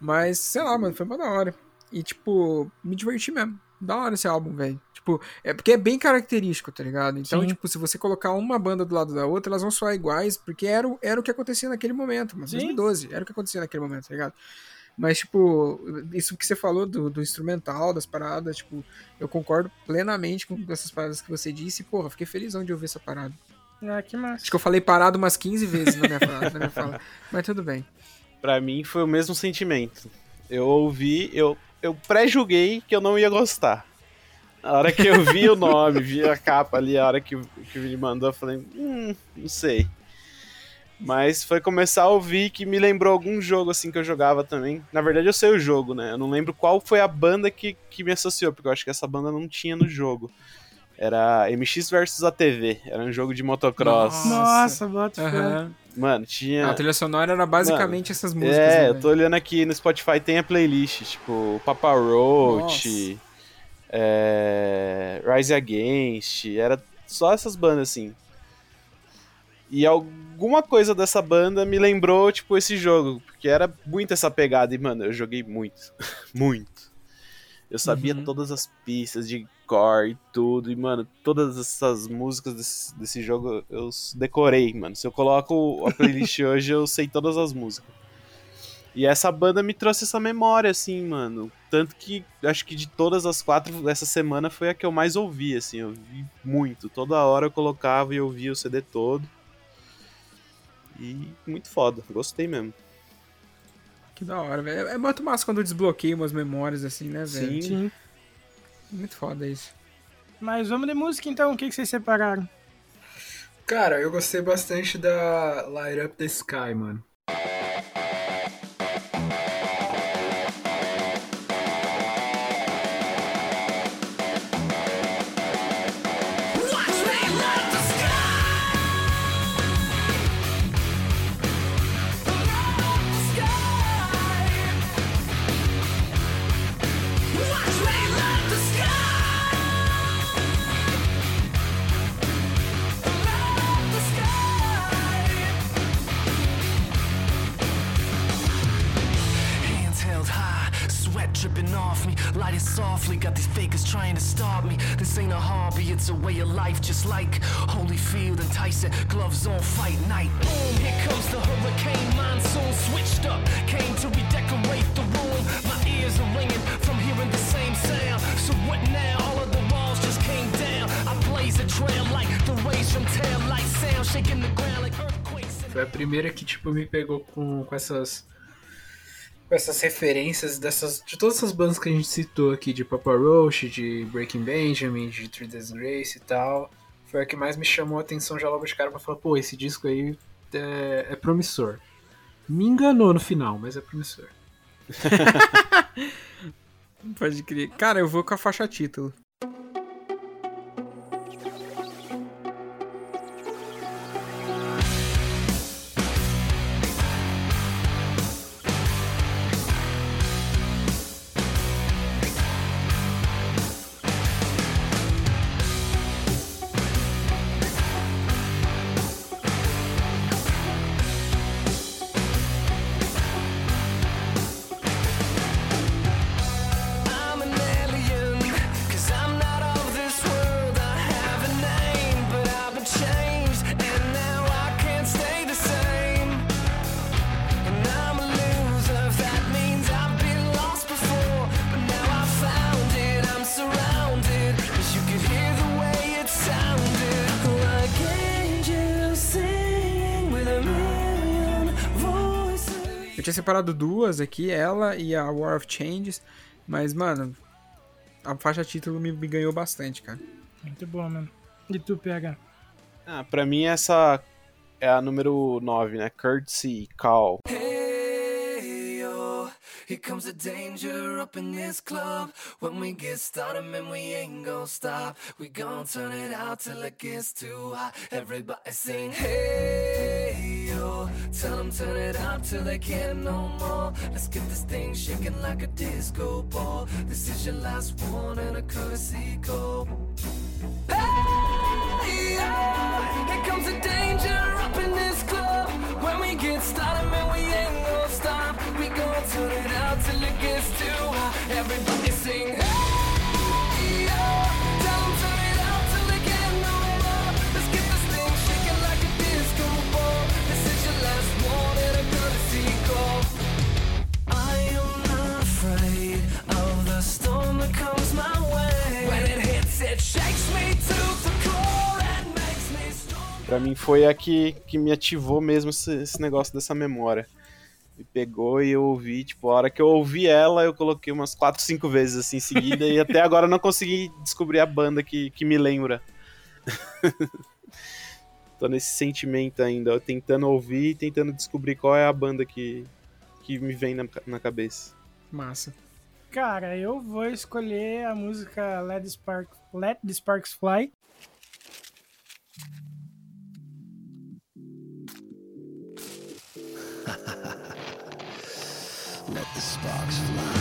Mas, sei lá, mano, foi uma da hora. E, tipo, me diverti mesmo. Da hora esse álbum, velho. Tipo, é porque é bem característico, tá ligado? Então, Sim. tipo, se você colocar uma banda do lado da outra, elas vão soar iguais, porque era, o- era o que acontecia naquele momento. Sim. 2012, era o que acontecia naquele momento, tá ligado? Mas, tipo, isso que você falou do, do instrumental, das paradas, tipo, eu concordo plenamente com essas paradas que você disse. E, porra, fiquei felizão de ouvir essa parada. Ah, que massa. Acho que eu falei parado umas 15 vezes na minha, fala, na minha fala. Mas tudo bem. Pra mim foi o mesmo sentimento. Eu ouvi, eu, eu pré-julguei que eu não ia gostar. A hora que eu vi o nome, vi a capa ali, a hora que, que ele mandou, eu falei, hum, não sei. Mas foi começar a ouvir que me lembrou algum jogo assim que eu jogava também. Na verdade, eu sei o jogo, né? Eu não lembro qual foi a banda que, que me associou, porque eu acho que essa banda não tinha no jogo. Era MX versus ATV, era um jogo de motocross. Nossa, bota Aham. Mano, tinha. A trilha sonora era basicamente essas músicas. É, né, eu tô olhando aqui no Spotify, tem a playlist, tipo, Papa Roach, é, Rise Against, era só essas bandas assim. E alguma coisa dessa banda me lembrou, tipo, esse jogo, porque era muito essa pegada, e, mano, eu joguei muito, muito. Eu sabia Uhum. todas as pistas de core e tudo, e, mano, todas essas músicas desse, desse jogo eu decorei, mano. Se eu coloco a playlist hoje, eu sei todas as músicas. E essa banda me trouxe essa memória, assim, mano. Tanto que acho que de todas as quatro, essa semana foi a que eu mais ouvi, assim. Eu vi muito. Toda hora eu colocava e ouvia o CD todo. E muito foda. Gostei mesmo. Que da hora, velho. É muito massa quando desbloqueia umas memórias assim, né, velho? Sim. Muito foda isso. Mas vamos de música então, o que, que vocês separaram? Cara, eu gostei bastante da Light Up the Sky, mano. Got these fakers trying to stop me. This ain't a hobby, it's a way of life, just like Holyfield and Tyson. Gloves on, fight night. Boom, here comes the hurricane monsoon. Switched up, came to redecorate the room. My ears are ringing from hearing the same sound. So what now? All of the walls just came down. I blaze a trail like the rays from tail light sound, shaking the ground like earthquakes. Foi a primeira que, tipo, me pegou com, com essas. Com essas referências dessas. De todas essas bandas que a gente citou aqui, de Papa Roach, de Breaking Benjamin, de Three Days Grace e tal. Foi a que mais me chamou a atenção já logo de cara pra falar, pô, esse disco aí é, é promissor. Me enganou no final, mas é promissor. Pode crer. Cara, eu vou com a faixa título. Separado duas aqui, ela e a War of Changes, mas, mano, a faixa título me, me ganhou bastante, cara. Muito bom, mano. E tu, PH? Ah, pra mim essa é a número 9, né? Courtesy Call. Hey, yo, here comes the danger up in this club. When we get started, man, we ain't gonna stop. We gon' turn it out till it gets too hot. Everybody sing, hey, yo. Tell them turn it up till they can't no more. Let's get this thing shaking like a disco ball. This is your last one and a courtesy call. Hey, yo, here comes the danger up in this club. When we get started, man, we ain't gonna stop. We gon' turn it out till it gets too hot. Everybody sing, Pra mim foi a que, que me ativou mesmo esse, esse negócio dessa memória. Me pegou e eu ouvi, tipo, a hora que eu ouvi ela, eu coloquei umas 4, 5 vezes assim em seguida e até agora não consegui descobrir a banda que, que me lembra. Tô nesse sentimento ainda, tentando ouvir tentando descobrir qual é a banda que, que me vem na, na cabeça. Massa. Cara, eu vou escolher a música Let the, Spark, Let the Sparks Fly. Let the sparks fly.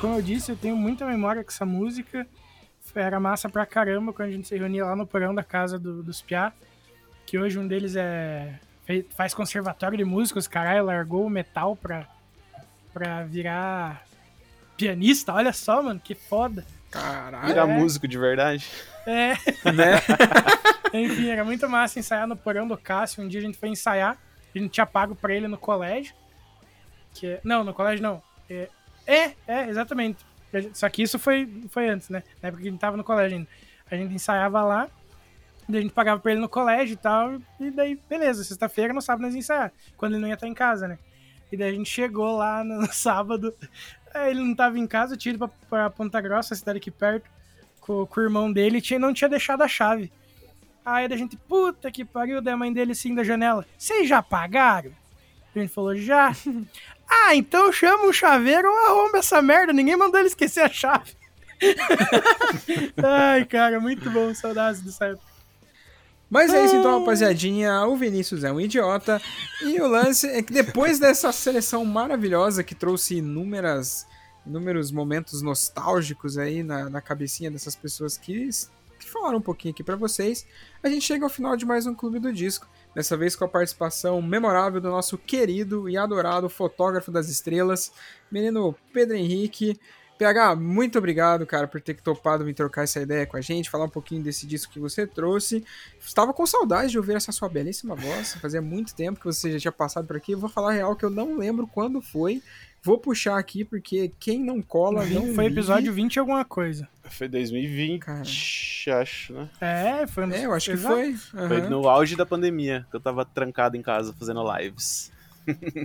Como eu disse, eu tenho muita memória com essa música. Era massa pra caramba quando a gente se reunia lá no porão da casa do- dos Piá. Que hoje um deles é faz conservatório de músicos, caralho, largou o metal pra, pra virar pianista. Olha só, mano, que foda. Caralho. Virar é. músico de verdade. É, Né? enfim, era muito massa ensaiar no porão do Cássio. Um dia a gente foi ensaiar, a gente tinha pago pra ele no colégio. Que é- não, no colégio não. É, é, é, exatamente. Só que isso foi, foi antes, né? Na época que a gente tava no colégio ainda. A gente ensaiava lá, a gente pagava pra ele no colégio e tal, e daí, beleza, sexta-feira, no sábado nós ia ensaiar, quando ele não ia estar em casa, né? E daí a gente chegou lá no, no sábado, aí ele não tava em casa, eu ido pra, pra Ponta Grossa, cidade aqui perto, com, com o irmão dele, e não tinha deixado a chave. Aí a gente, puta que pariu, a mãe dele assim da janela, vocês já pagaram? A gente falou, já. ah, então chama o chaveiro ou arromba essa merda, ninguém mandou ele esquecer a chave. Ai, cara, muito bom, saudades dessa época. Mas é isso então, rapaziadinha. O Vinícius é um idiota. E o lance é que depois dessa seleção maravilhosa que trouxe inúmeras, inúmeros momentos nostálgicos aí na, na cabecinha dessas pessoas que, que falaram um pouquinho aqui pra vocês, a gente chega ao final de mais um Clube do Disco. Dessa vez com a participação memorável do nosso querido e adorado fotógrafo das estrelas, menino Pedro Henrique. PH, muito obrigado, cara, por ter topado vir trocar essa ideia com a gente, falar um pouquinho desse disco que você trouxe. Estava com saudade de ouvir essa sua belíssima voz. Fazia muito tempo que você já tinha passado por aqui. Eu vou falar real que eu não lembro quando foi. Vou puxar aqui, porque quem não cola não Foi episódio 20 alguma coisa. Foi 2020, Cara. acho, né? É, foi no É, eu acho que Exato. foi. Foi Aham. no auge da pandemia, que eu tava trancado em casa fazendo lives.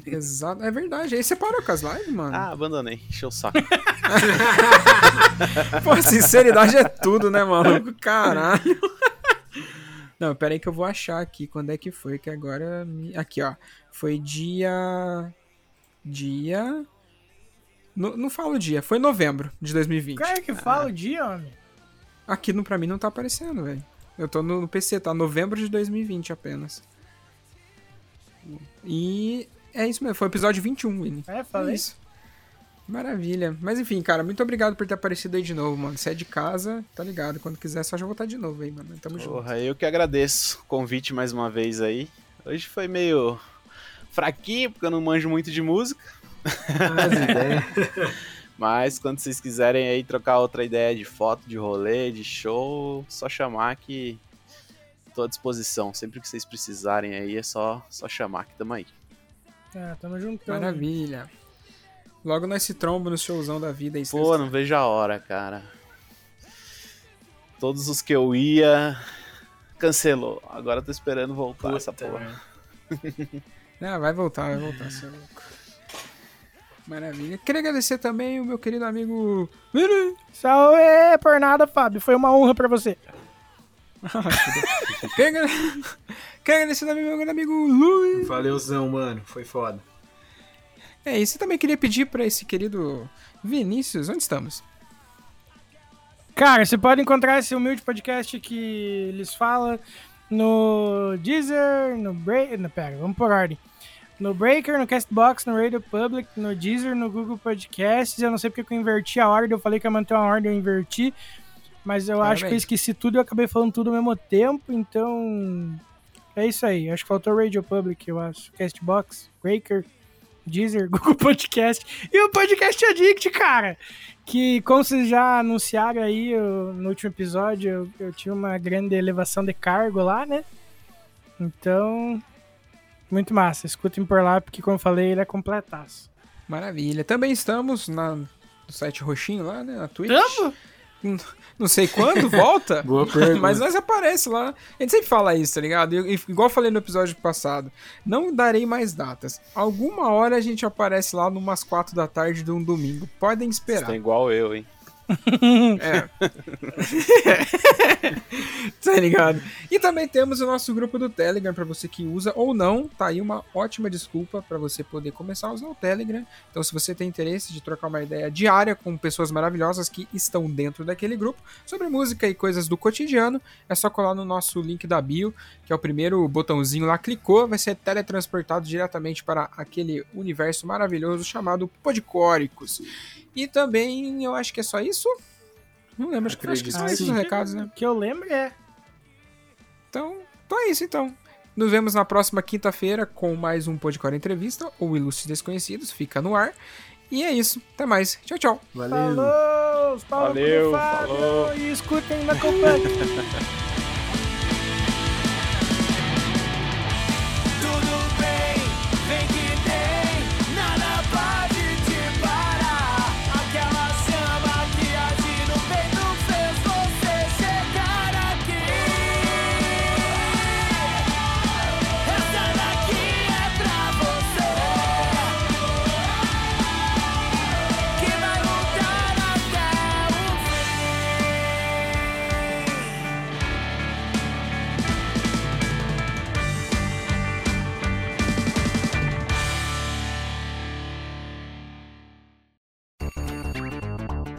Exato, é verdade. Aí você parou com as lives, mano. Ah, abandonei, encheu o saco. Pô, sinceridade é tudo, né, maluco? Caralho. Não, pera aí que eu vou achar aqui quando é que foi, que agora... Aqui, ó. Foi dia... Dia... Não, não falo o dia, foi novembro de 2020. Cara que fala o dia, homem. Aqui no, pra mim não tá aparecendo, velho. Eu tô no, no PC, tá? Novembro de 2020 apenas. E é isso mesmo, foi o episódio 21, Winnie. É, É falei. isso. Maravilha. Mas enfim, cara, muito obrigado por ter aparecido aí de novo, mano. Você é de casa, tá ligado? Quando quiser, só já voltar de novo aí, mano. Tamo junto. Porra, eu que agradeço o convite mais uma vez aí. Hoje foi meio fraquinho, porque eu não manjo muito de música. Mas quando vocês quiserem aí trocar outra ideia de foto, de rolê, de show, só chamar que tô à disposição. Sempre que vocês precisarem aí, é só, só chamar que tamo aí. É, tamo junto. Maravilha. Logo nós se tromba no showzão da vida aí. Pô, não vejo a hora, cara. Todos os que eu ia, cancelou. Agora eu tô esperando voltar essa Puta, porra. Ah, vai voltar, vai voltar, seu louco. Maravilha. Queria agradecer também o meu querido amigo. Salve por nada, Fábio. Foi uma honra pra você. Queria agra- Queria agradecer também meu grande amigo Luiz. Valeuzão, mano. Foi foda. É isso. E também queria pedir pra esse querido Vinícius, onde estamos? Cara, você pode encontrar esse humilde podcast que eles falam no Deezer, no Break. Não, pera, vamos por ordem. No Breaker, no Castbox, no Radio Public, no Deezer, no Google Podcasts. Eu não sei porque eu inverti a ordem. Eu falei que ia manter uma ordem, eu inverti. Mas eu Parabéns. acho que eu esqueci tudo e eu acabei falando tudo ao mesmo tempo. Então. É isso aí. Acho que faltou Radio Public, eu acho. Castbox, Breaker, Deezer, Google Podcast e o Podcast Addict, cara que, como vocês já anunciaram aí eu, no último episódio, eu, eu tive uma grande elevação de cargo lá, né? Então, muito massa. Escutem por lá, porque, como eu falei, ele é completaço. Maravilha. Também estamos na, no site roxinho lá, né? Na Twitch. Tamo? Não sei quando volta, mas nós aparece lá. A gente sempre fala isso, tá ligado? Eu, igual eu falei no episódio passado. Não darei mais datas. Alguma hora a gente aparece lá numas quatro da tarde de um domingo. Podem esperar. Você tá igual eu, hein? É. tá ligado? E também temos o nosso grupo do Telegram para você que usa ou não. Tá aí uma ótima desculpa para você poder começar a usar o Telegram. Então, se você tem interesse de trocar uma ideia diária com pessoas maravilhosas que estão dentro daquele grupo sobre música e coisas do cotidiano, é só colar no nosso link da bio, que é o primeiro botãozinho lá, clicou, vai ser teletransportado diretamente para aquele universo maravilhoso chamado Podcóricos. E também, eu acho que é só isso. Não lembro, acho, acho que são esses os recados, né? Que eu lembro é. Então, então é isso então. Nos vemos na próxima quinta-feira com mais um Podcore Entrevista, ou Ilustres Desconhecidos, fica no ar. E é isso, até mais. Tchau, tchau. Valeu. Falou, Valeu, falou. E escutem na companhia.